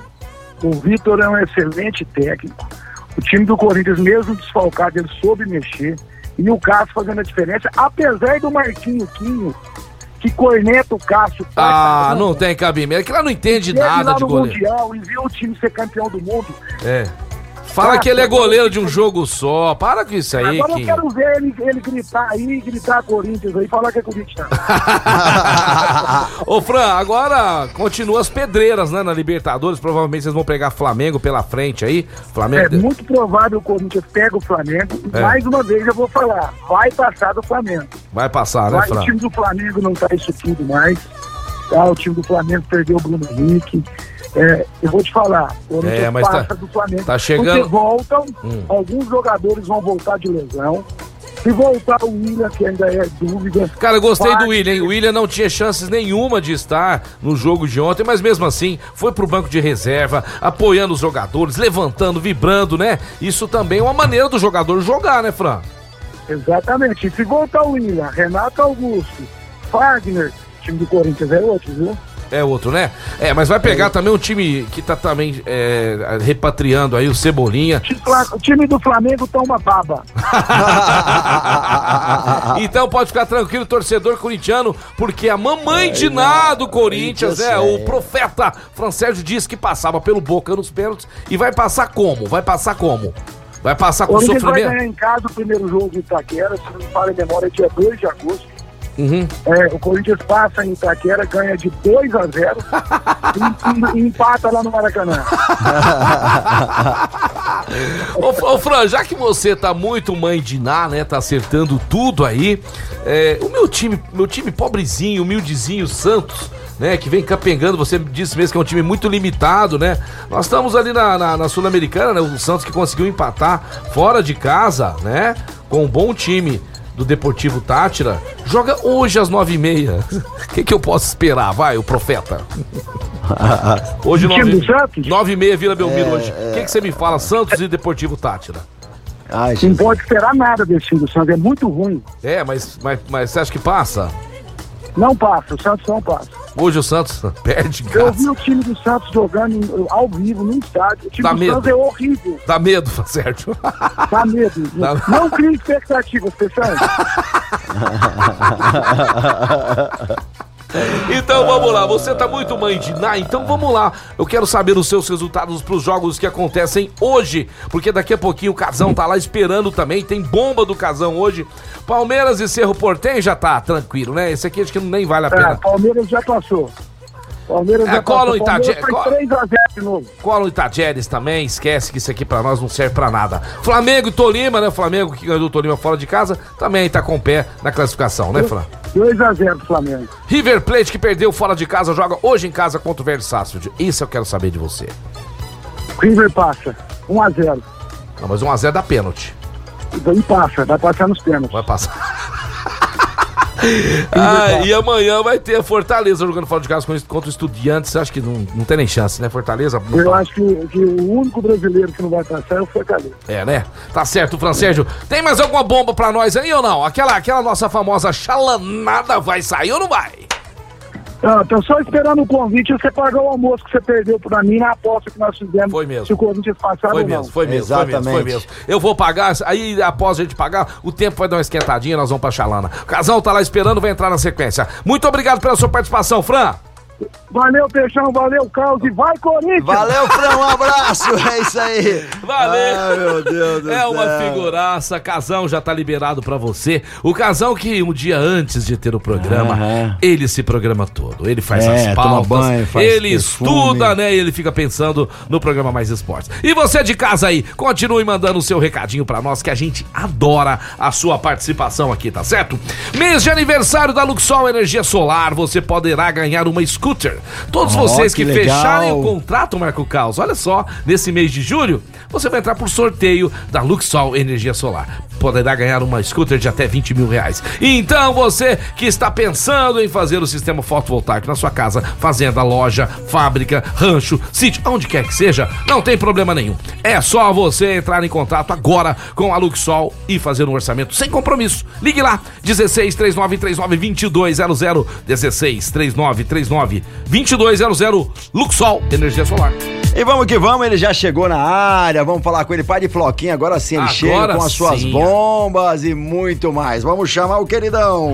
O Vitor é um excelente técnico. O time do Corinthians, mesmo desfalcado, ele soube mexer. E o Cássio fazendo a diferença, apesar do Marquinho Quinho, que corneta o Cássio. Ah, não tem cabimento. Que ela não entende Ele nada lá de no goleiro. Mundial e viu o time ser campeão do mundo. É. Fala que ele é goleiro de um jogo só. Para com isso aí, Agora eu Kim. quero ver ele, ele gritar aí, gritar Corinthians aí, falar que é Corinthians. Ô, Fran, agora continua as pedreiras, né, na Libertadores. Provavelmente vocês vão pegar Flamengo pela frente aí. É Flamengo. muito provável o Corinthians pega o Flamengo. É. mais uma vez eu vou falar, vai passar do Flamengo. Vai passar, né, Vai, o Fran? time do Flamengo não tá isso tudo mais. Tá? O time do Flamengo perdeu o Bruno Henrique. É, eu vou te falar, o É, mas tá- passa do Flamengo. tá chegando- Porque voltam, Hum. alguns jogadores vão voltar de lesão. Se voltar o William, que ainda é dúvida. Cara, eu gostei do William, hein? O William não tinha chances nenhuma de estar no jogo de ontem, mas mesmo assim foi pro banco de reserva, apoiando os jogadores, levantando, vibrando, né? Isso também é uma maneira do jogador jogar, né, Fran? Exatamente. E se voltar o William, Renato Augusto, Fagner, time do Corinthians é outro, viu? É outro, né? É, mas vai pegar também um time que tá também é, repatriando aí o Cebolinha. O time do Flamengo tá uma baba. então pode ficar tranquilo, torcedor corintiano, porque a mamãe de Ná do Corinthians, né? O profeta Francérgio disse que passava pelo Boca nos pênaltis e vai passar como? Vai passar como? Vai passar O com Corinthians vai sofrimento? ganhar em casa o primeiro jogo de Itaquera, se não me falha a memória, é dia 2 de agosto. Uhum. É, o Corinthians passa em Itaquera, ganha de 2 a 0 e, e- e empata lá no Maracanã. Ô, ô, Fran, já que você tá muito mãe de Ná, né? Tá acertando tudo aí. é, o meu time, meu time pobrezinho, humildezinho, Santos, né? Que vem capengando, você disse mesmo que é um time muito limitado, né? Nós estamos ali na, na- na Sul-Americana, né? O Santos que conseguiu empatar fora de casa, né? Com um bom time do Deportivo Tátira. Joga hoje às nove e meia. O que, que eu posso esperar? Vai, o profeta. Hoje, nove, do Santos? nove e meia, Vila Belmiro É, hoje. O que, que você me fala? Santos e Deportivo Tátira. não pode esperar nada desse time do Santos, é muito ruim. É, mas, mas, mas você acha que passa? Não passa, o Santos não passa. Hoje o Santos perde em Eu casa. vi o time do Santos jogando ao vivo, no estádio. O time Dá do medo. Santos é horrível. Dá medo, Sérgio. Dá medo. Dá- Não crie expectativas, pessoal. Então vamos lá, você tá muito mãe de Ná, então vamos lá. Eu quero saber os seus resultados pros jogos que acontecem hoje, porque daqui a pouquinho o Casão tá lá esperando também, tem bomba do Casão hoje. Palmeiras e Cerro Portem já tá tranquilo, né? Esse aqui acho que nem vale a É, pena. Palmeiras já passou. Palmeiras É, já cola o passou. Palmeiras Itaje- foi co- 3x0 de novo. Cola o Itajeres também, esquece que isso aqui pra nós não serve pra nada. Flamengo e Tolima, né? Flamengo que ganhou o Tolima fora de casa, também tá com o pé na classificação, né, Fran? 2x0 pro Flamengo. River Plate que perdeu fora de casa, joga hoje em casa contra o Verde Sarsfield. Isso eu quero saber de você. River passa. 1x0. Não, mas 1x0 dá pênalti. E passa, vai passar nos pênaltis. Vai passar. Ah, e amanhã vai ter a Fortaleza jogando fora de casa contra o Estudiantes. Acha que não, não tem nem chance, né? Fortaleza? Eu tá- acho que, que o único brasileiro que não vai passar é o Fortaleza. É, né? Tá certo, Fran Sérgio. Tem mais alguma bomba pra nós aí ou não? Aquela, aquela nossa famosa chalanada vai sair ou não vai? Ah, tô só esperando o convite e você pagar o almoço que você perdeu pra mim na aposta que nós fizemos. Foi mesmo. Se o Corinthians passar Foi ou não. mesmo, foi mesmo, foi mesmo, foi mesmo. Eu vou pagar, aí após a gente pagar, o tempo vai dar uma esquentadinha, nós vamos pra Chalana. O casal tá lá esperando, vai entrar na sequência. Muito obrigado pela sua participação, Fran. Valeu, Peixão, valeu, Carlos e vai, Corinthians! Valeu, Fran, um abraço, é isso aí. Valeu. Ai, meu Deus do É uma céu. figuraça, Casão já tá liberado pra você. O Casão que um dia antes de ter o programa, ele se programa todo. Ele faz É, as pautas, banho, faz ele perfume. estuda, né? E ele fica pensando no programa Mais Esportes. E você de casa aí, continue mandando o seu recadinho pra nós que a gente adora a sua participação aqui, tá certo? Mês de aniversário da Luxol Energia Solar, você poderá ganhar uma scooter. Todos Ó, vocês que, que fecharem o contrato, Marco Caos, olha só, nesse mês de julho, você vai entrar por sorteio da Luxol Energia Solar. Poderá ganhar uma scooter de até 20 mil reais. Então, você que está pensando em fazer o sistema fotovoltaico na sua casa, fazenda, loja, fábrica, rancho, sítio, onde quer que seja, não tem problema nenhum. É só você entrar em contato agora com a Luxol e fazer um orçamento sem compromisso. Ligue lá, 16 39 39 2200 16 39 39 2200 Luxol Energia Solar. E vamos que vamos, ele já chegou na área, vamos falar com ele, pai de Floquinho, agora sim ele Agora chega com as suas sim. bombas e muito mais. Vamos chamar o queridão.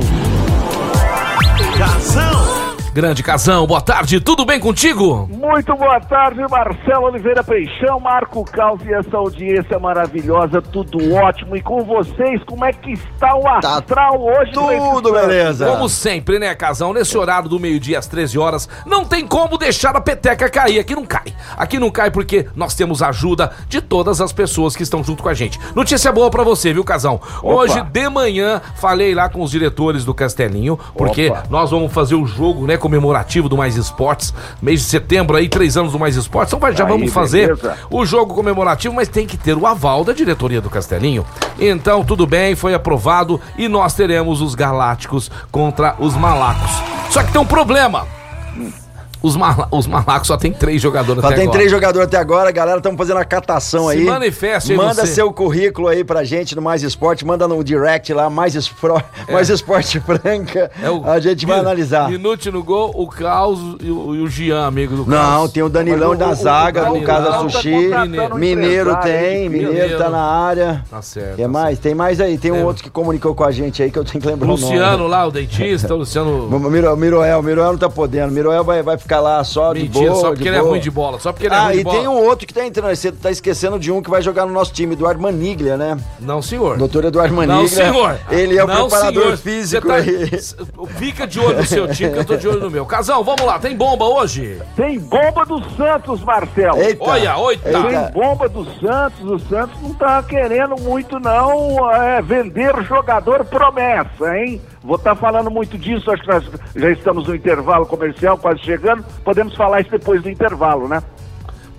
Grande Casão, boa tarde, tudo bem contigo? Muito boa tarde, Marcelo Oliveira Peixão, Marco Caos e essa audiência maravilhosa, tudo ótimo. E com vocês, como é que está o astral hoje? Tá tudo beleza. Como sempre, né, Casão? Nesse horário do meio-dia às 13 horas, não tem como deixar a peteca cair. Aqui não cai. Aqui não cai porque nós temos a ajuda de todas as pessoas que estão junto com a gente. Notícia boa pra você, viu, Casão? Hoje de manhã falei lá com os diretores do Castelinho, porque Opa. nós vamos fazer o jogo, né, comemorativo do Mais Esportes, mês de setembro aí, três anos do Mais Esportes. Então já Aí, vamos fazer beleza. o jogo comemorativo, mas tem que ter o aval da diretoria do Castelinho. Então, tudo bem, foi aprovado e nós teremos os Galácticos contra os Malacos. Só que tem um problema. Os, mala- os Malacos só tem três jogadores Só até tem agora. três jogadores até agora, galera, estamos fazendo a catação Se aí. manifeste aí Manda você. seu currículo aí pra gente no Mais Esporte, manda no direct lá, Mais, Espro... Mais Esporte Franca, É o- a gente vai Mi- analisar. Minute no gol, o Caos e o, e o Gian, amigo do Caos. Não, tem o Danilão o- da o- o zaga, do Danilão Casa tá Sushi. contratando um Mineiro tem, aí, Mineiro tá na área. Tá certo. que mais? Tem mais aí, tem um Tem. outro que comunicou com a gente aí que eu tenho que lembrar o Luciano nome. lá, o dentista, o Luciano. O Miro, Miroel, Miroel não tá podendo. Miroel vai, vai ficar lá só de Mentira, boa. só porque de ele é boa. ruim de bola. Só porque ele é Ah, ruim de e bola. tem um outro que tá entrando. Você tá esquecendo de um que vai jogar no nosso time, Eduardo Maniglia, né? Não, senhor. Doutor Eduardo Maniglia. Não, senhor. Ele é o Não, preparador senhor. físico tá- Fica de olho no seu time, que eu tô de olho no meu. Casão, vamos lá, tem bomba hoje? Tem bomba do Santos, Marcelo. Eita. Olha, oita. Tem bomba do Santos. O Santos não tá querendo muito, não, é, vender jogador promessa, hein? Vou estar falando muito disso, acho que nós já estamos no intervalo comercial, quase chegando. Podemos falar isso depois do intervalo, né?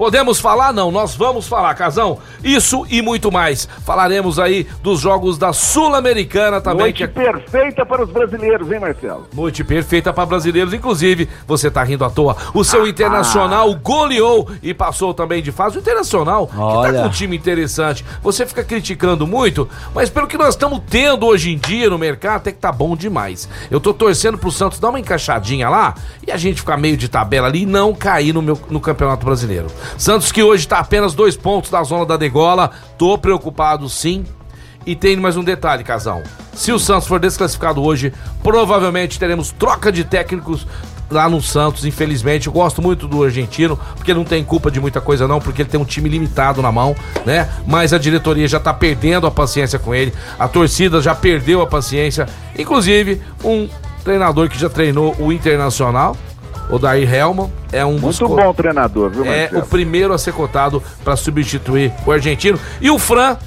Podemos falar? Não, nós vamos falar, Casão. Isso e muito mais. Falaremos aí dos jogos da Sul-Americana também. Noite que é perfeita para os brasileiros, hein, Marcelo? Noite perfeita para brasileiros, inclusive, você tá rindo à toa. O seu Ah. Internacional goleou e passou também de fase. O Internacional, que tá Olha. com um time interessante. Você fica criticando muito, mas pelo que nós estamos tendo hoje em dia no mercado, até que tá bom demais. Eu tô torcendo pro Santos dar uma encaixadinha lá e a gente ficar meio de tabela ali e não cair no, meu, no Campeonato Brasileiro. Santos que hoje tá apenas dois pontos da zona da degola. Tô preocupado sim. E tem mais um detalhe, casal. Se o Santos for desclassificado hoje, provavelmente teremos troca de técnicos lá no Santos, infelizmente. Eu gosto muito do argentino, porque não tem culpa de muita coisa não, porque ele tem um time limitado na mão, né? Mas a diretoria já tá perdendo a paciência com ele, a torcida já perdeu a paciência. Inclusive, um treinador que já treinou o Internacional, o Dair Helman, é um dos Muito co- bom treinador, viu, é Marcelo? o primeiro a ser cotado para substituir o argentino. E o Fran,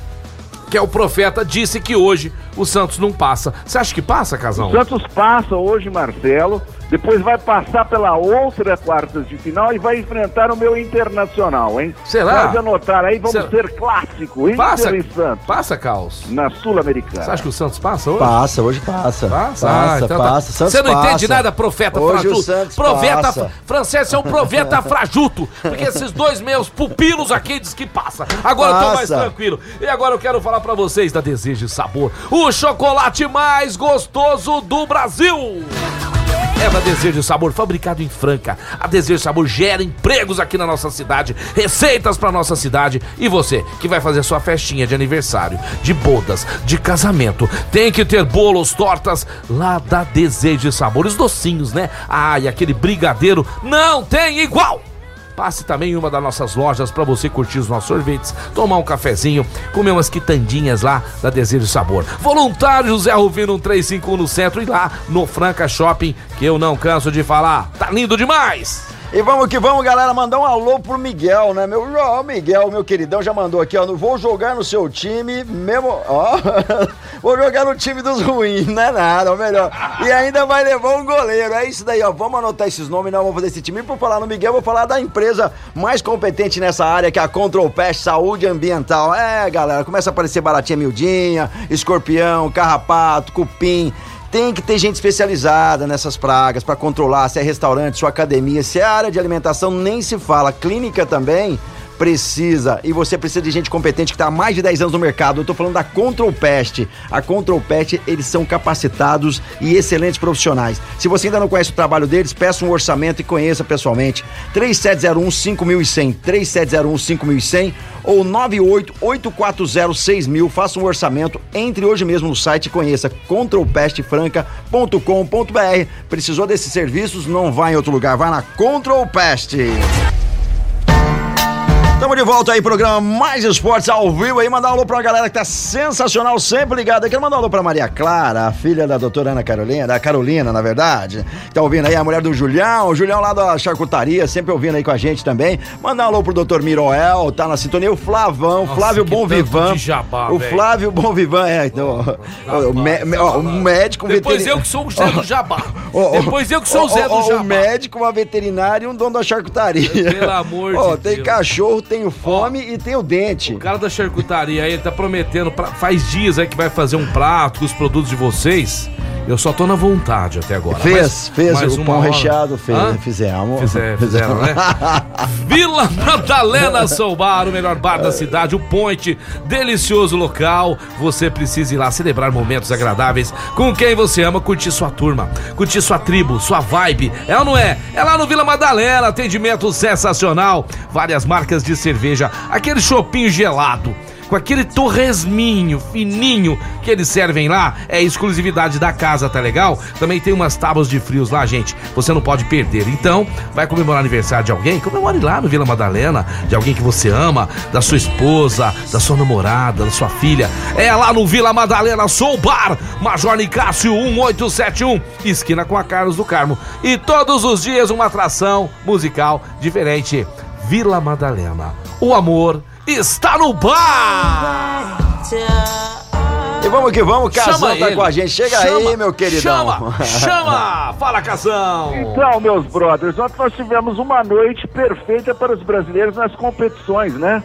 que é o profeta, disse que hoje o Santos não passa. Você acha que passa, Casão? O Santos passa hoje, Marcelo, Depois vai passar pela outra quartas de final e vai enfrentar o meu Internacional, hein? Será? Pode anotar aí, vamos Será? ter clássico, Inter Passa, e Santos, passa, Caos. na Sul-Americana. Você acha que o Santos passa hoje? Passa, hoje passa. Passa, Passa, Ah, então tá. passa. Santos Você não entende passa. nada, profeta Hoje o frajuto. Santos Profeta passa. francês é um profeta frajuto. Porque esses dois meus pupilos aqui diz que passa. Agora eu tô mais Passa. tranquilo. E agora eu quero falar pra vocês da Desejo e Sabor, o chocolate mais gostoso do Brasil. Da Desejo Sabor, fabricado em Franca. A Desejo Sabor gera empregos aqui na nossa cidade, receitas pra nossa cidade. E você que vai fazer sua festinha de aniversário, de bodas, de casamento, tem que ter bolos, tortas lá da Desejo Sabor. Os docinhos, né? Ah, e aquele brigadeiro não tem igual! Passe também em uma das nossas lojas para você curtir os nossos sorvetes, tomar um cafezinho, comer umas quitandinhas lá da Desejo Sabor. Voluntário José Rufino 135 no centro e lá no Franca Shopping, que eu não canso de falar. Tá lindo demais! E vamos que vamos, galera, mandar um alô pro Miguel, né? Meu ó, Miguel, meu queridão, já mandou aqui, ó. Vou jogar no seu time, mesmo. Ó, vou jogar no time dos ruins, não é nada, ó, melhor. E ainda vai levar um goleiro. É isso daí, ó. Vamos anotar esses nomes, não vamos fazer esse time. E por falar no Miguel, vou falar da empresa mais competente nessa área, que é a Control Pest Saúde Ambiental. É, galera, começa a aparecer baratinha miudinha, escorpião, carrapato, cupim. Tem que ter gente especializada nessas pragas para controlar se é restaurante, sua academia, se é área de alimentação, nem se fala. Clínica também precisa e você precisa de gente competente que está há mais de 10 anos no mercado. Eu tô falando da Control Pest. A Control Pest, eles são capacitados e excelentes profissionais. Se você ainda não conhece o trabalho deles, peça um orçamento e conheça pessoalmente. 3701 5100, 3701 5100 ou 988406000. Faça um orçamento, entre hoje mesmo no site e conheça controlpestfranca.com.br. Precisou desses serviços? Não vá em outro lugar, vá na Control Pest. Estamos de volta aí, programa Mais Esportes ao vivo aí. Mandar um alô pra uma galera que tá sensacional, sempre ligada. Quero mandar um alô pra Maria Clara, a filha da doutora Ana Carolina, da Carolina, na verdade. Tá ouvindo aí a mulher do Julião, o Julião lá da charcutaria, sempre ouvindo aí com a gente também. Mandar um alô pro doutor Miroel, tá na sintonia. O Flavão, Nossa, Flávio que Bom tanto Vivan. de jabá, o. Flávio Bom Vivan, é. então, o, o mé- ó, o médico, um Depois veterin- eu que sou o Zé do Jabá. Ó, ó, Depois eu que sou o Zé do Jabá. Um médico, uma veterinária e um dono da charcutaria. Pelo amor Ó, de tem Deus. cachorro, tem o fome e tem o dente. O cara da charcutaria aí, ele tá prometendo, pra- faz dias aí que vai fazer um prato com os produtos de vocês. Eu só tô na vontade até agora. Fez, Mas- fez mais o pão hora- recheado, fez, Hã? fizemos. Fizer- fizeram, né? Vila Madalena São Bar, o melhor bar da cidade, o Point, delicioso local. Você precisa ir lá celebrar momentos agradáveis com quem você ama, curtir sua turma, curtir sua tribo, sua vibe. É ou não é? É lá no Vila Madalena, atendimento sensacional, várias marcas de cerveja, aquele chopinho gelado aquele torresminho fininho que eles servem lá, é exclusividade da casa, tá legal? Também tem umas tábuas de frios lá, gente, você não pode perder. Então, vai comemorar aniversário de alguém? Comemore lá no Vila Madalena, de alguém que você ama, da sua esposa, da sua namorada, da sua filha. É lá no Vila Madalena, Sou Bar, Major Nicásio 1871, esquina com a Carlos do Carmo. E todos os dias uma atração musical diferente. Vila Madalena, o amor está no bar! E vamos que vamos, Casão tá ele. com a gente. Chega Chama, aí, meu queridão. Chama, chama! Fala, Casão! Então, meus brothers, ontem nós tivemos uma noite perfeita para os brasileiros nas competições, né?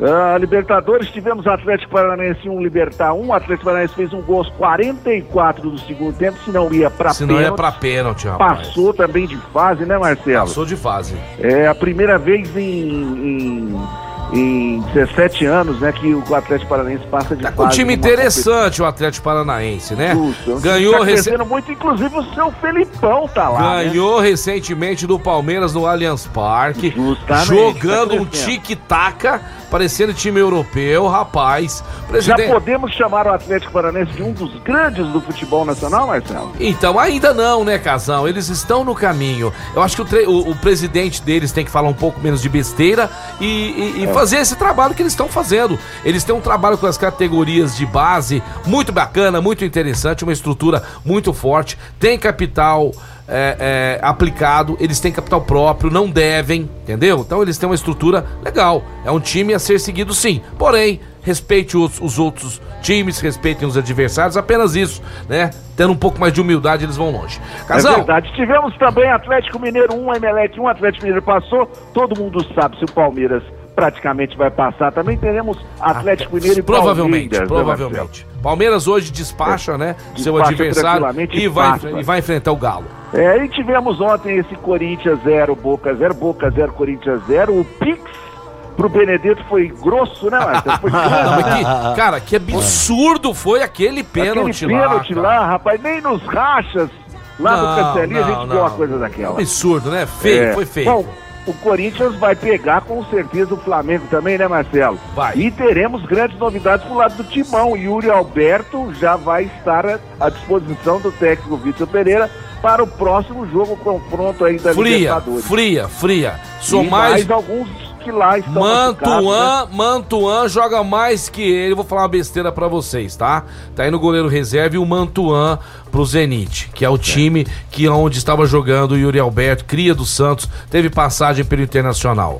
Ah, Libertadores, tivemos Atlético Paranaense 1, Libertar 1. Atlético Paranaense fez um gol aos 44 do segundo tempo, se não ia para Se não é pra pênalti, rapaz. Passou também de fase, né, Marcelo? Passou de fase. É a primeira vez em, em, em 17 anos, né, que o Atlético Paranaense passa de Tá fase. com um time interessante o Atlético Paranaense, né? competição. Ganhou, tá crescendo muito, inclusive o seu Felipão tá lá. né? Ganhou recentemente do Palmeiras no Allianz Parque, Justamente, jogando tá um tic-taca, parecendo time europeu, rapaz. Já Presidente... podemos chamar o Atlético Paranaense de um dos grandes do futebol nacional, Marcelo? Então, ainda não, né, Casão? Eles estão no caminho. Eu acho que o, tre- o- o presidente deles tem que falar um pouco menos de besteira e, e- e É. fazer esse trabalho que eles estão fazendo. Eles têm um trabalho com as categorias de base muito bacana, muito interessante, uma estrutura muito forte, tem capital. É, é, aplicado, eles têm capital próprio, não devem, entendeu? Então eles têm uma estrutura legal. É um time a ser seguido sim. Porém, respeite os, os outros times, respeitem os adversários, apenas isso, né? Tendo um pouco mais de humildade, eles vão longe. Casal, É verdade. Tivemos também Atlético Mineiro 1, Emelec 1, Atlético Mineiro passou. Todo mundo sabe se o Palmeiras praticamente vai passar. Também teremos Atlético Mineiro e provavelmente, Palmeiras. né, Marcelo? provavelmente. Palmeiras hoje despacha, né, seu Despacha adversário tranquilamente e vai, e vai enfrentar o Galo. É, e tivemos ontem esse Corinthians 0, Boca 0, Boca 0, Corinthians 0. O Pix pro Benedetto foi grosso, né, Marcelo? Foi Não, né? que- cara, que absurdo foi aquele pênalti Aquele lá. pênalti cara. lá, rapaz, nem nos rachas lá Não, do Cancelinha a não, gente viu uma não. coisa daquela. Absurdo, né? Feio, É. foi feio. Bom, o Corinthians vai pegar com certeza o Flamengo também, né, Marcelo? Vai. E teremos grandes novidades pro lado do Timão. Yuri Alberto já vai estar à- disposição do técnico Vitor Pereira para o próximo jogo confronto aí da fria, Libertadores. fria, fria. Sou e mais. mais alguns que lá estão né? Mantuan, Mantuan joga mais que ele. Vou falar uma besteira pra vocês, tá? Tá aí no goleiro reserva e o Mantuan pro Zenit, que é o time que onde estava jogando o Yuri Alberto, cria do Santos, teve passagem pelo Internacional.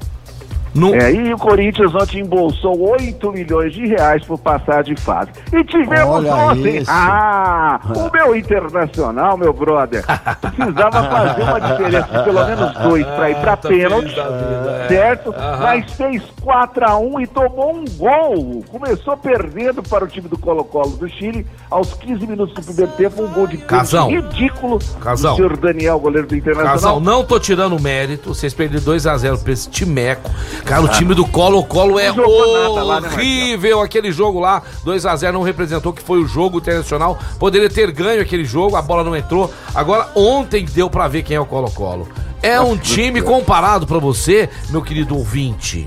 No... É, e o Corinthians ontem embolsou 8 milhões de reais por passar de fase. E tivemos Olha ontem. isso. Ah, o meu internacional, meu brother, precisava fazer uma diferença de pelo menos dois para ir para Tá feliz pênalti. é. Certo? Aham. Mas fez 4x1 e tomou um gol. Começou perdendo para o time do Colo-Colo do Chile. Aos 15 minutos do primeiro tempo, um gol de Casão. ridículo Casão. do senhor Daniel, goleiro do Internacional. Casal, não tô tirando mérito, vocês perderam 2x0 pra esse timeco. Cara, o time do Colo-Colo é né, horrível. Aquele jogo lá, 2x0 não representou que foi o jogo internacional. Poderia ter ganho aquele jogo, a bola não entrou. Agora, ontem deu pra ver quem é o Colo-Colo. É um time comparado pra você, meu querido ouvinte.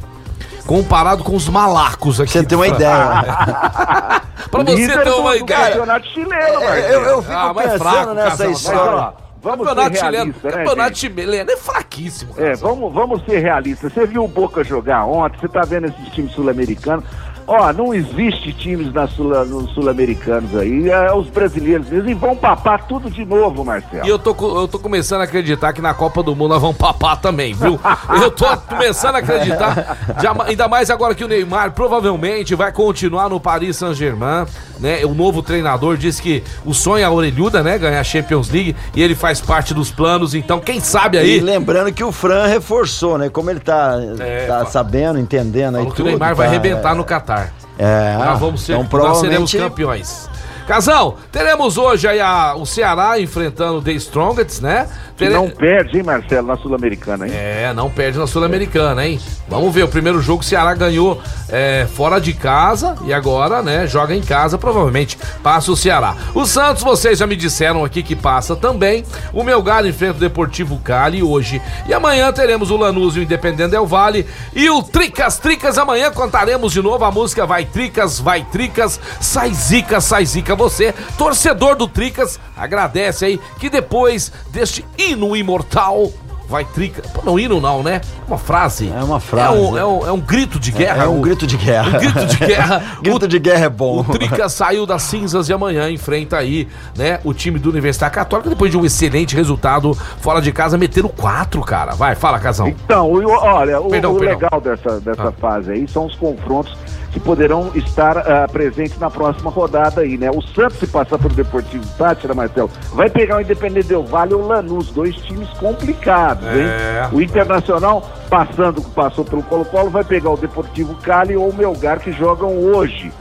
Comparado com os malacos aqui. Você tem uma ideia. pra você Líder ter uma do- do ideia. campeonato chileno, É, eu, eu fico Ah, mas pensando fraco, nessa Casal, história. ó, Vamos campeonato ser chileno, né, campeonato gente? chileno é fraquíssimo. É, Casal. vamos, vamos ser realistas. Você viu o Boca jogar ontem, você tá vendo esses times sul-americanos. Ó, não existe times na Sul- nos sul-americanos aí, é os brasileiros mesmo, e vão papar tudo de novo, Marcelo. E eu tô, eu tô começando a acreditar que na Copa do Mundo nós vamos papar também, viu? Eu tô começando a acreditar, ainda mais agora que o Neymar provavelmente vai continuar no Paris Saint-Germain, né? O novo treinador disse que o sonho é a orelhuda, né? Ganhar a Champions League e ele faz parte dos planos, então quem sabe E aí... lembrando que o Fran reforçou, né? Como ele tá, É, tá sabendo, entendendo aí que o tudo. Neymar vai tá- arrebentar no Catar. É, nós vamos ser, então nós provavelmente seremos campeões. Casal, teremos hoje aí a- o Ceará enfrentando o The Strongest, né? Tere- não perde, hein, Marcelo, na Sul-Americana, hein? É, não perde na Sul-Americana, hein? Vamos ver, o primeiro jogo o Ceará ganhou é, fora de casa e agora, né, joga em casa, provavelmente passa o Ceará. O Santos, vocês já me disseram aqui que passa também. O Melgar enfrenta o Deportivo Cali hoje. E amanhã teremos o Lanús e o Independente Del Vale. E o Tricas Tricas, amanhã cantaremos de novo a música Vai Tricas, Vai Tricas, Sai Zica, Sai Zica. Você, torcedor do Tricas, agradece aí que depois deste hino imortal Vai trica. Pô, não hino não, né? Uma frase. É uma frase. É um, é um- é um grito de guerra. É um O- grito de guerra. Um grito de guerra. grito de guerra é bom. O Trica saiu das cinzas e amanhã enfrenta aí, né, o time do Universidade Católica depois de um excelente resultado fora de casa, metendo quatro, cara. Vai, fala, Casão. Então, o- olha, o, Perdão, o perdão. legal dessa, dessa Ah. fase aí são os confrontos que poderão estar ah, presentes na próxima rodada aí, né? O Santos, se passar pelo Deportivo Tátira, Marcelo, vai pegar o Independente Del Vale ou o Lanús, dois times complicados, É. hein? O Internacional, passando, passou pelo Colo-Colo, vai pegar o Deportivo Cali ou o Melgar, que jogam hoje.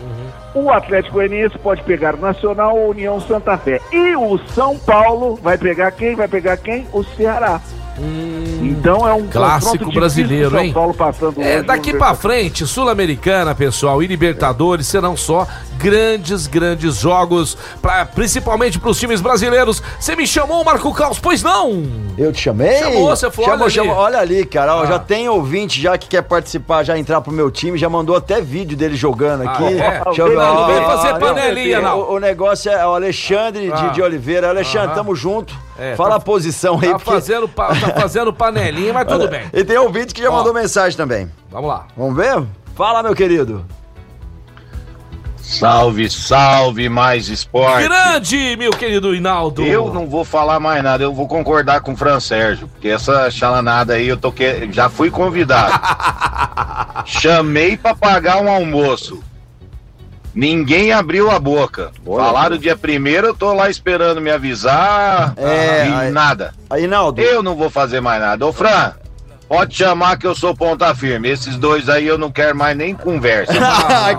O Atlético Goianiense pode pegar o Nacional ou União Santa Fé. E o São Paulo vai pegar quem? Vai pegar quem? O Ceará. Então é um. Clássico brasileiro, hein? Paulo passando É, daqui pra frente, Sul-Americana, pessoal, e Libertadores serão só grandes, grandes jogos, pra, principalmente pros times brasileiros. Você me chamou, Marco Caos? Pois não! Eu te chamei? Chamou, você falou, chamou, olha ali. chamou. Olha ali, cara. ó, Ah. Já tem ouvinte já que quer participar, já entrar pro meu time, já mandou até vídeo dele jogando aqui. é? Deixa eu ver. Não, não vem fazer panelinha, não. O, o negócio é o Alexandre Ah. de, de Oliveira. Alexandre, Aham. tamo junto. É, Fala tá- a posição aí. Tá fazendo, pa- tá fazendo panelinha, mas tudo bem. E tem ouvinte que já Ó. mandou mensagem também. Vamos lá. Vamos ver? Fala, meu querido. Salve, salve, mais esporte. Grande, meu querido Hinaldo. Eu não vou falar mais nada, eu vou concordar com o Fran Sérgio, porque essa chalanada aí eu tô que... já fui convidado. Chamei pra pagar um almoço. Ninguém abriu a boca. Falaram dia primeiro, eu tô lá esperando me avisar. É, e aí- nada. Aí, Naldo. Eu não vou fazer mais nada. Ô, Fran, pode chamar que eu sou ponta firme. Esses dois aí eu não quero mais nem conversa. Ah,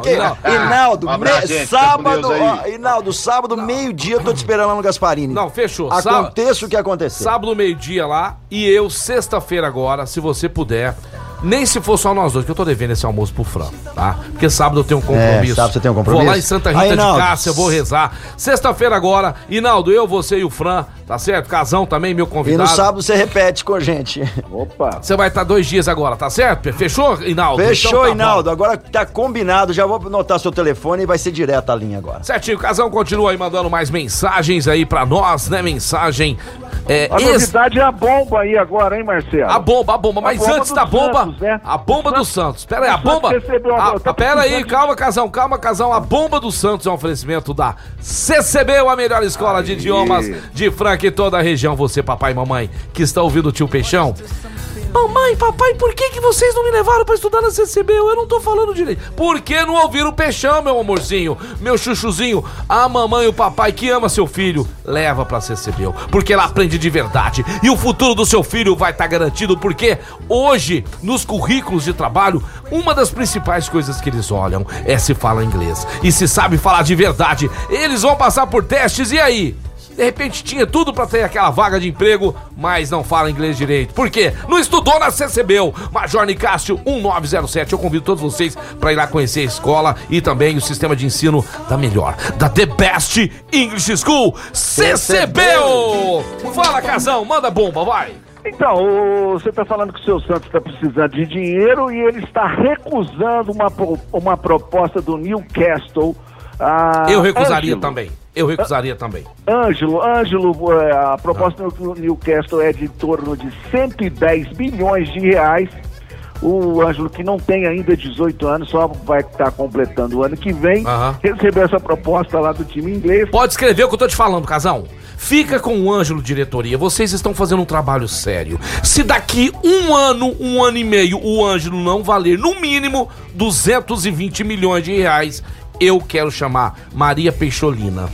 Inaldo, me- gente. Sábado, ó, Inaldo, sábado, meio-dia, eu tô te esperando lá no Gasparini. Não, fechou. Aconteça o que acontecer. Sábado, meio-dia lá. E eu, sexta-feira agora, se você puder. Nem se for só nós dois, que eu tô devendo esse almoço pro Fran, tá? Porque sábado eu tenho um compromisso. É, sábado você tem um compromisso? Vou lá em Santa Rita Aí, de. Cássia, vou rezar. Sexta-feira agora, Inaldo, eu, você e o Fran, tá certo? Casão também, meu E convidado. no sábado você repete com a gente. Opa. Você vai estar dois dias agora, tá certo? Fechou, Inaldo? Fechou, Então tá bom. Inaldo. Agora tá combinado. Já vou anotar seu telefone e vai ser direto a linha agora. Certinho, o Casão continua aí mandando mais mensagens aí pra nós, né? Mensagem. É, A ex- novidade é a bomba aí agora, hein, Marcelo? A bomba, a bomba, mas bomba antes da bomba, Santos, né? a bomba do Santos. Pera aí, a Santos bomba. recebeu uma- Ah, tá pera aí, calma, Casão, calma, Casão. A bomba do Santos é um oferecimento da CCB, a melhor escola de idiomas de Franca e toda a região. Você, papai e mamãe, que está ouvindo o tio Peixão. Mamãe, papai, por que, que vocês não me levaram pra estudar na CCB? Eu não tô falando direito. Por que não ouviram o Peixão, meu amorzinho? Meu chuchuzinho? A mamãe e o papai que ama seu filho, leva pra CCB. Porque ela aprende de verdade. E o futuro do seu filho vai estar garantido, porque hoje, nos currículos de trabalho, uma das principais coisas que eles olham é se fala inglês. E se sabe falar de verdade. Eles vão passar por testes, e aí? De repente tinha tudo pra ter aquela vaga de emprego, mas não fala inglês direito. Por quê? Não estudou na CCBU. Major Nicásio 1907. Eu convido todos vocês pra ir lá conhecer a escola e também o sistema de ensino da melhor, da The Best English School, CCBU. Fala, Casão, manda bomba, vai. Então, você está falando que o seu Santos está precisando de dinheiro e ele está recusando uma, uma proposta do Newcastle. ah, Eu recusaria Ângelo. também. Eu recusaria também. Ângelo, Ângelo, eh, a proposta do Newcastle é de em torno de 110 milhões de reais. O Ângelo, que não tem ainda 18 anos, só vai estar completando o ano que vem, recebeu essa proposta lá do time inglês. Pode escrever o que eu tô te falando, Casão. Fica com o Ângelo Diretoria. Vocês estão fazendo um trabalho sério. Se daqui um ano, um ano e meio, o Ângelo não valer no mínimo 220 milhões de reais, eu quero chamar Maria Peixolina.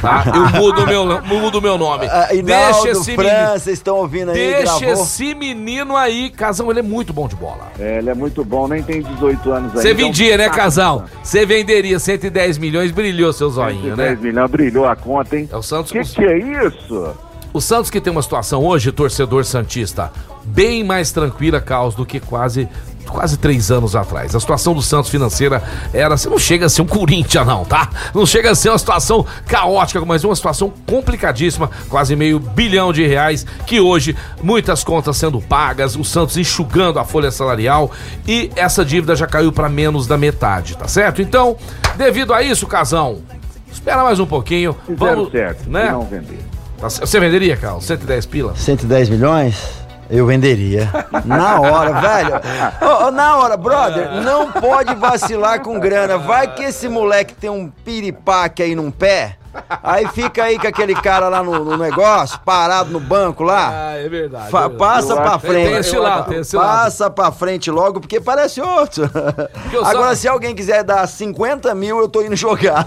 Tá? Eu mudo o meu, mudo o meu nome. Inaldo, Deixa esse Fran, menino. vocês estão ouvindo aí, Deixa gravou. esse menino aí, Casão, ele é muito bom de bola. É, ele é muito bom, nem tem 18 anos ainda. Você vendia, né, Tá- Casão? Você venderia 110 milhões, brilhou seu zoinho, né? 110 milhões, brilhou a conta, hein? É o Santos. Que que é isso? O Santos que tem uma situação hoje, torcedor Santista, bem mais tranquila, Caos, do que quase quase três anos atrás. A situação do Santos financeira era, não chega a ser um Corinthians não, tá? Não chega a ser uma situação caótica, mas uma situação complicadíssima, quase meio bilhão de reais, que hoje muitas contas sendo pagas, o Santos enxugando a folha salarial e essa dívida já caiu para menos da metade, tá certo? Então, devido a isso, Casão, espera mais um pouquinho, Fizeram vamos, certo, né? não vender. Tá Você venderia, Carlos? 110 pila? 110 milhões? Eu venderia. Na hora, velho. Ô, ô, na hora, brother, não pode vacilar com grana. Vai que esse moleque tem um piripaque aí num pé. Aí fica aí com aquele cara lá no, no negócio, parado no banco lá. Ah, é verdade. Fa- é verdade. passa Eu pra acho- frente. Tem esse lado, tem esse lado. Passa pra frente logo, porque parece outro. eu Agora, só- se alguém quiser dar 50 mil, eu tô indo jogar.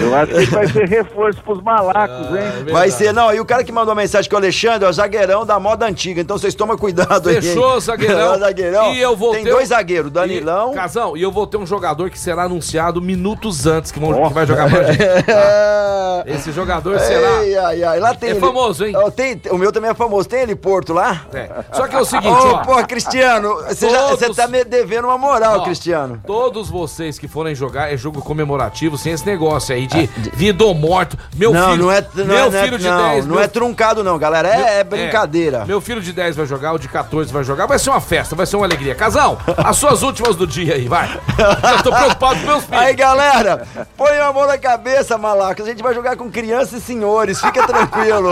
Eu acho que vai ser reforço pros malacos, Ah, hein? Vai ser, não. E o cara que mandou mensagem que é o Alexandre é o zagueirão da moda antiga. Então vocês tomam cuidado aí. hein? Fechou, zagueirão. É o zagueirão. E eu vou Tem ter dois um- zagueiros, Danilão. E, Casão, e eu vou ter um jogador que será anunciado minutos antes que, vão, que vai jogar pra gente. É. Esse jogador será. Ei, ai, ai. Lá tem É ele- famoso, hein? Tem- o meu também é famoso. Tem ele Porto lá? É. Só que é o seguinte, Ô, Cristiano, você já- Todos- tá me devendo uma moral, Ó, Cristiano. Todos vocês que forem jogar é jogo comemorativo, sem esse negócio aí de vida ou morto. Meu não, filho, não é, não meu é, é- filho de não, 10, não meu- é truncado não, galera. É, Meu- é brincadeira. Meu filho de 10 vai jogar, o de 14 vai jogar. Vai ser uma festa, vai ser uma alegria. Casão, as suas últimas do dia aí, vai. Já tô preocupado com meus filhos. Aí, galera, põe a mão na cabeça, malacos. A gente vai jogar com crianças e senhores. Fica tranquilo.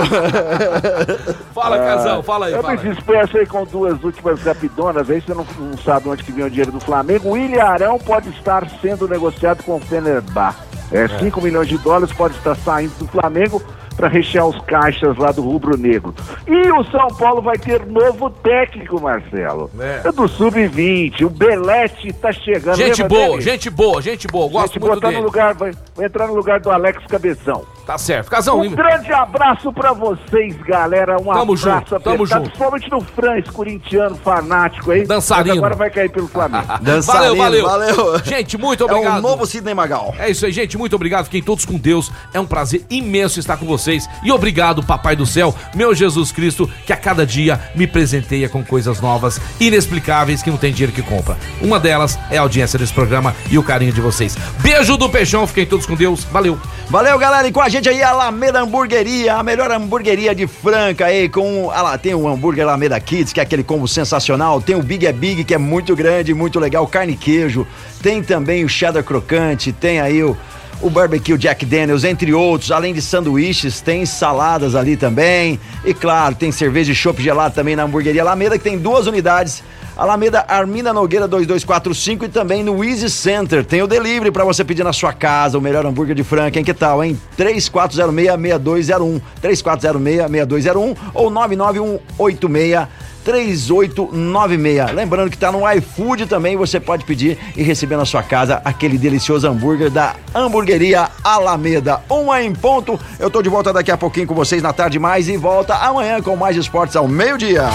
Fala, Casão, fala aí, Eu fala me aí. despeço aí com duas últimas rapidonas aí, você não, não sabe onde que vem o dinheiro do Flamengo. O William Arão pode estar sendo negociado com o Fenerbahçe. É, 5 milhões de dólares pode estar saindo do Flamengo para rechear os caixas lá do Rubro Negro. E o São Paulo vai ter novo técnico, Marcelo. É. É do Sub-20. O Belete tá chegando. Gente lembra boa, dele? gente boa, gente boa. Gosto Gente, muito botar dele. no lugar, vai, vai entrar no lugar do Alex Cabeção. Tá certo. Casão, Um grande abraço pra vocês, galera. Um Tamo abraço junto, tamo apertado, junto. principalmente no Fran, esse corintiano fanático aí. Dançarino. Agora vai cair pelo Flamengo. valeu, valeu, valeu. Gente, muito É o obrigado. novo Sidney Magal. É isso aí, gente. Muito obrigado. Fiquem todos com Deus. É um prazer imenso estar com vocês. E obrigado, Papai do Céu, meu Jesus Cristo, que a cada dia me presenteia com coisas novas, inexplicáveis, que não tem dinheiro que compra. Uma delas é a audiência desse programa e o carinho de vocês. Beijo do Peixão. Fiquem todos com Deus. Valeu. Valeu, galera. E com a gente aí, a Alameda Hamburgueria, a melhor hamburgueria de Franca aí, com. Ah lá, tem o hambúrguer Alameda Kids, que é aquele combo sensacional. Tem o Big é Big, que é muito grande, muito legal, carne e queijo. Tem também o cheddar crocante, tem aí o. O barbecue Jack Daniels, entre outros, além de sanduíches, tem saladas ali também. E claro, tem cerveja e chopp gelado também na hamburgueria Alameda, que tem duas unidades. Alameda Arminda Nogueira 2245 e também no Easy Center. Tem o delivery para você pedir na sua casa, o melhor hambúrguer de Franca, hein? Que tal, hein? 3406-6201, 3406-6201 ou 99186 3896. Lembrando que tá no iFood também, você pode pedir e receber na sua casa aquele delicioso hambúrguer da Hamburgueria Alameda. Uma em ponto. Eu tô de volta daqui a pouquinho com vocês na tarde mais e volta amanhã com mais esportes ao meio-dia.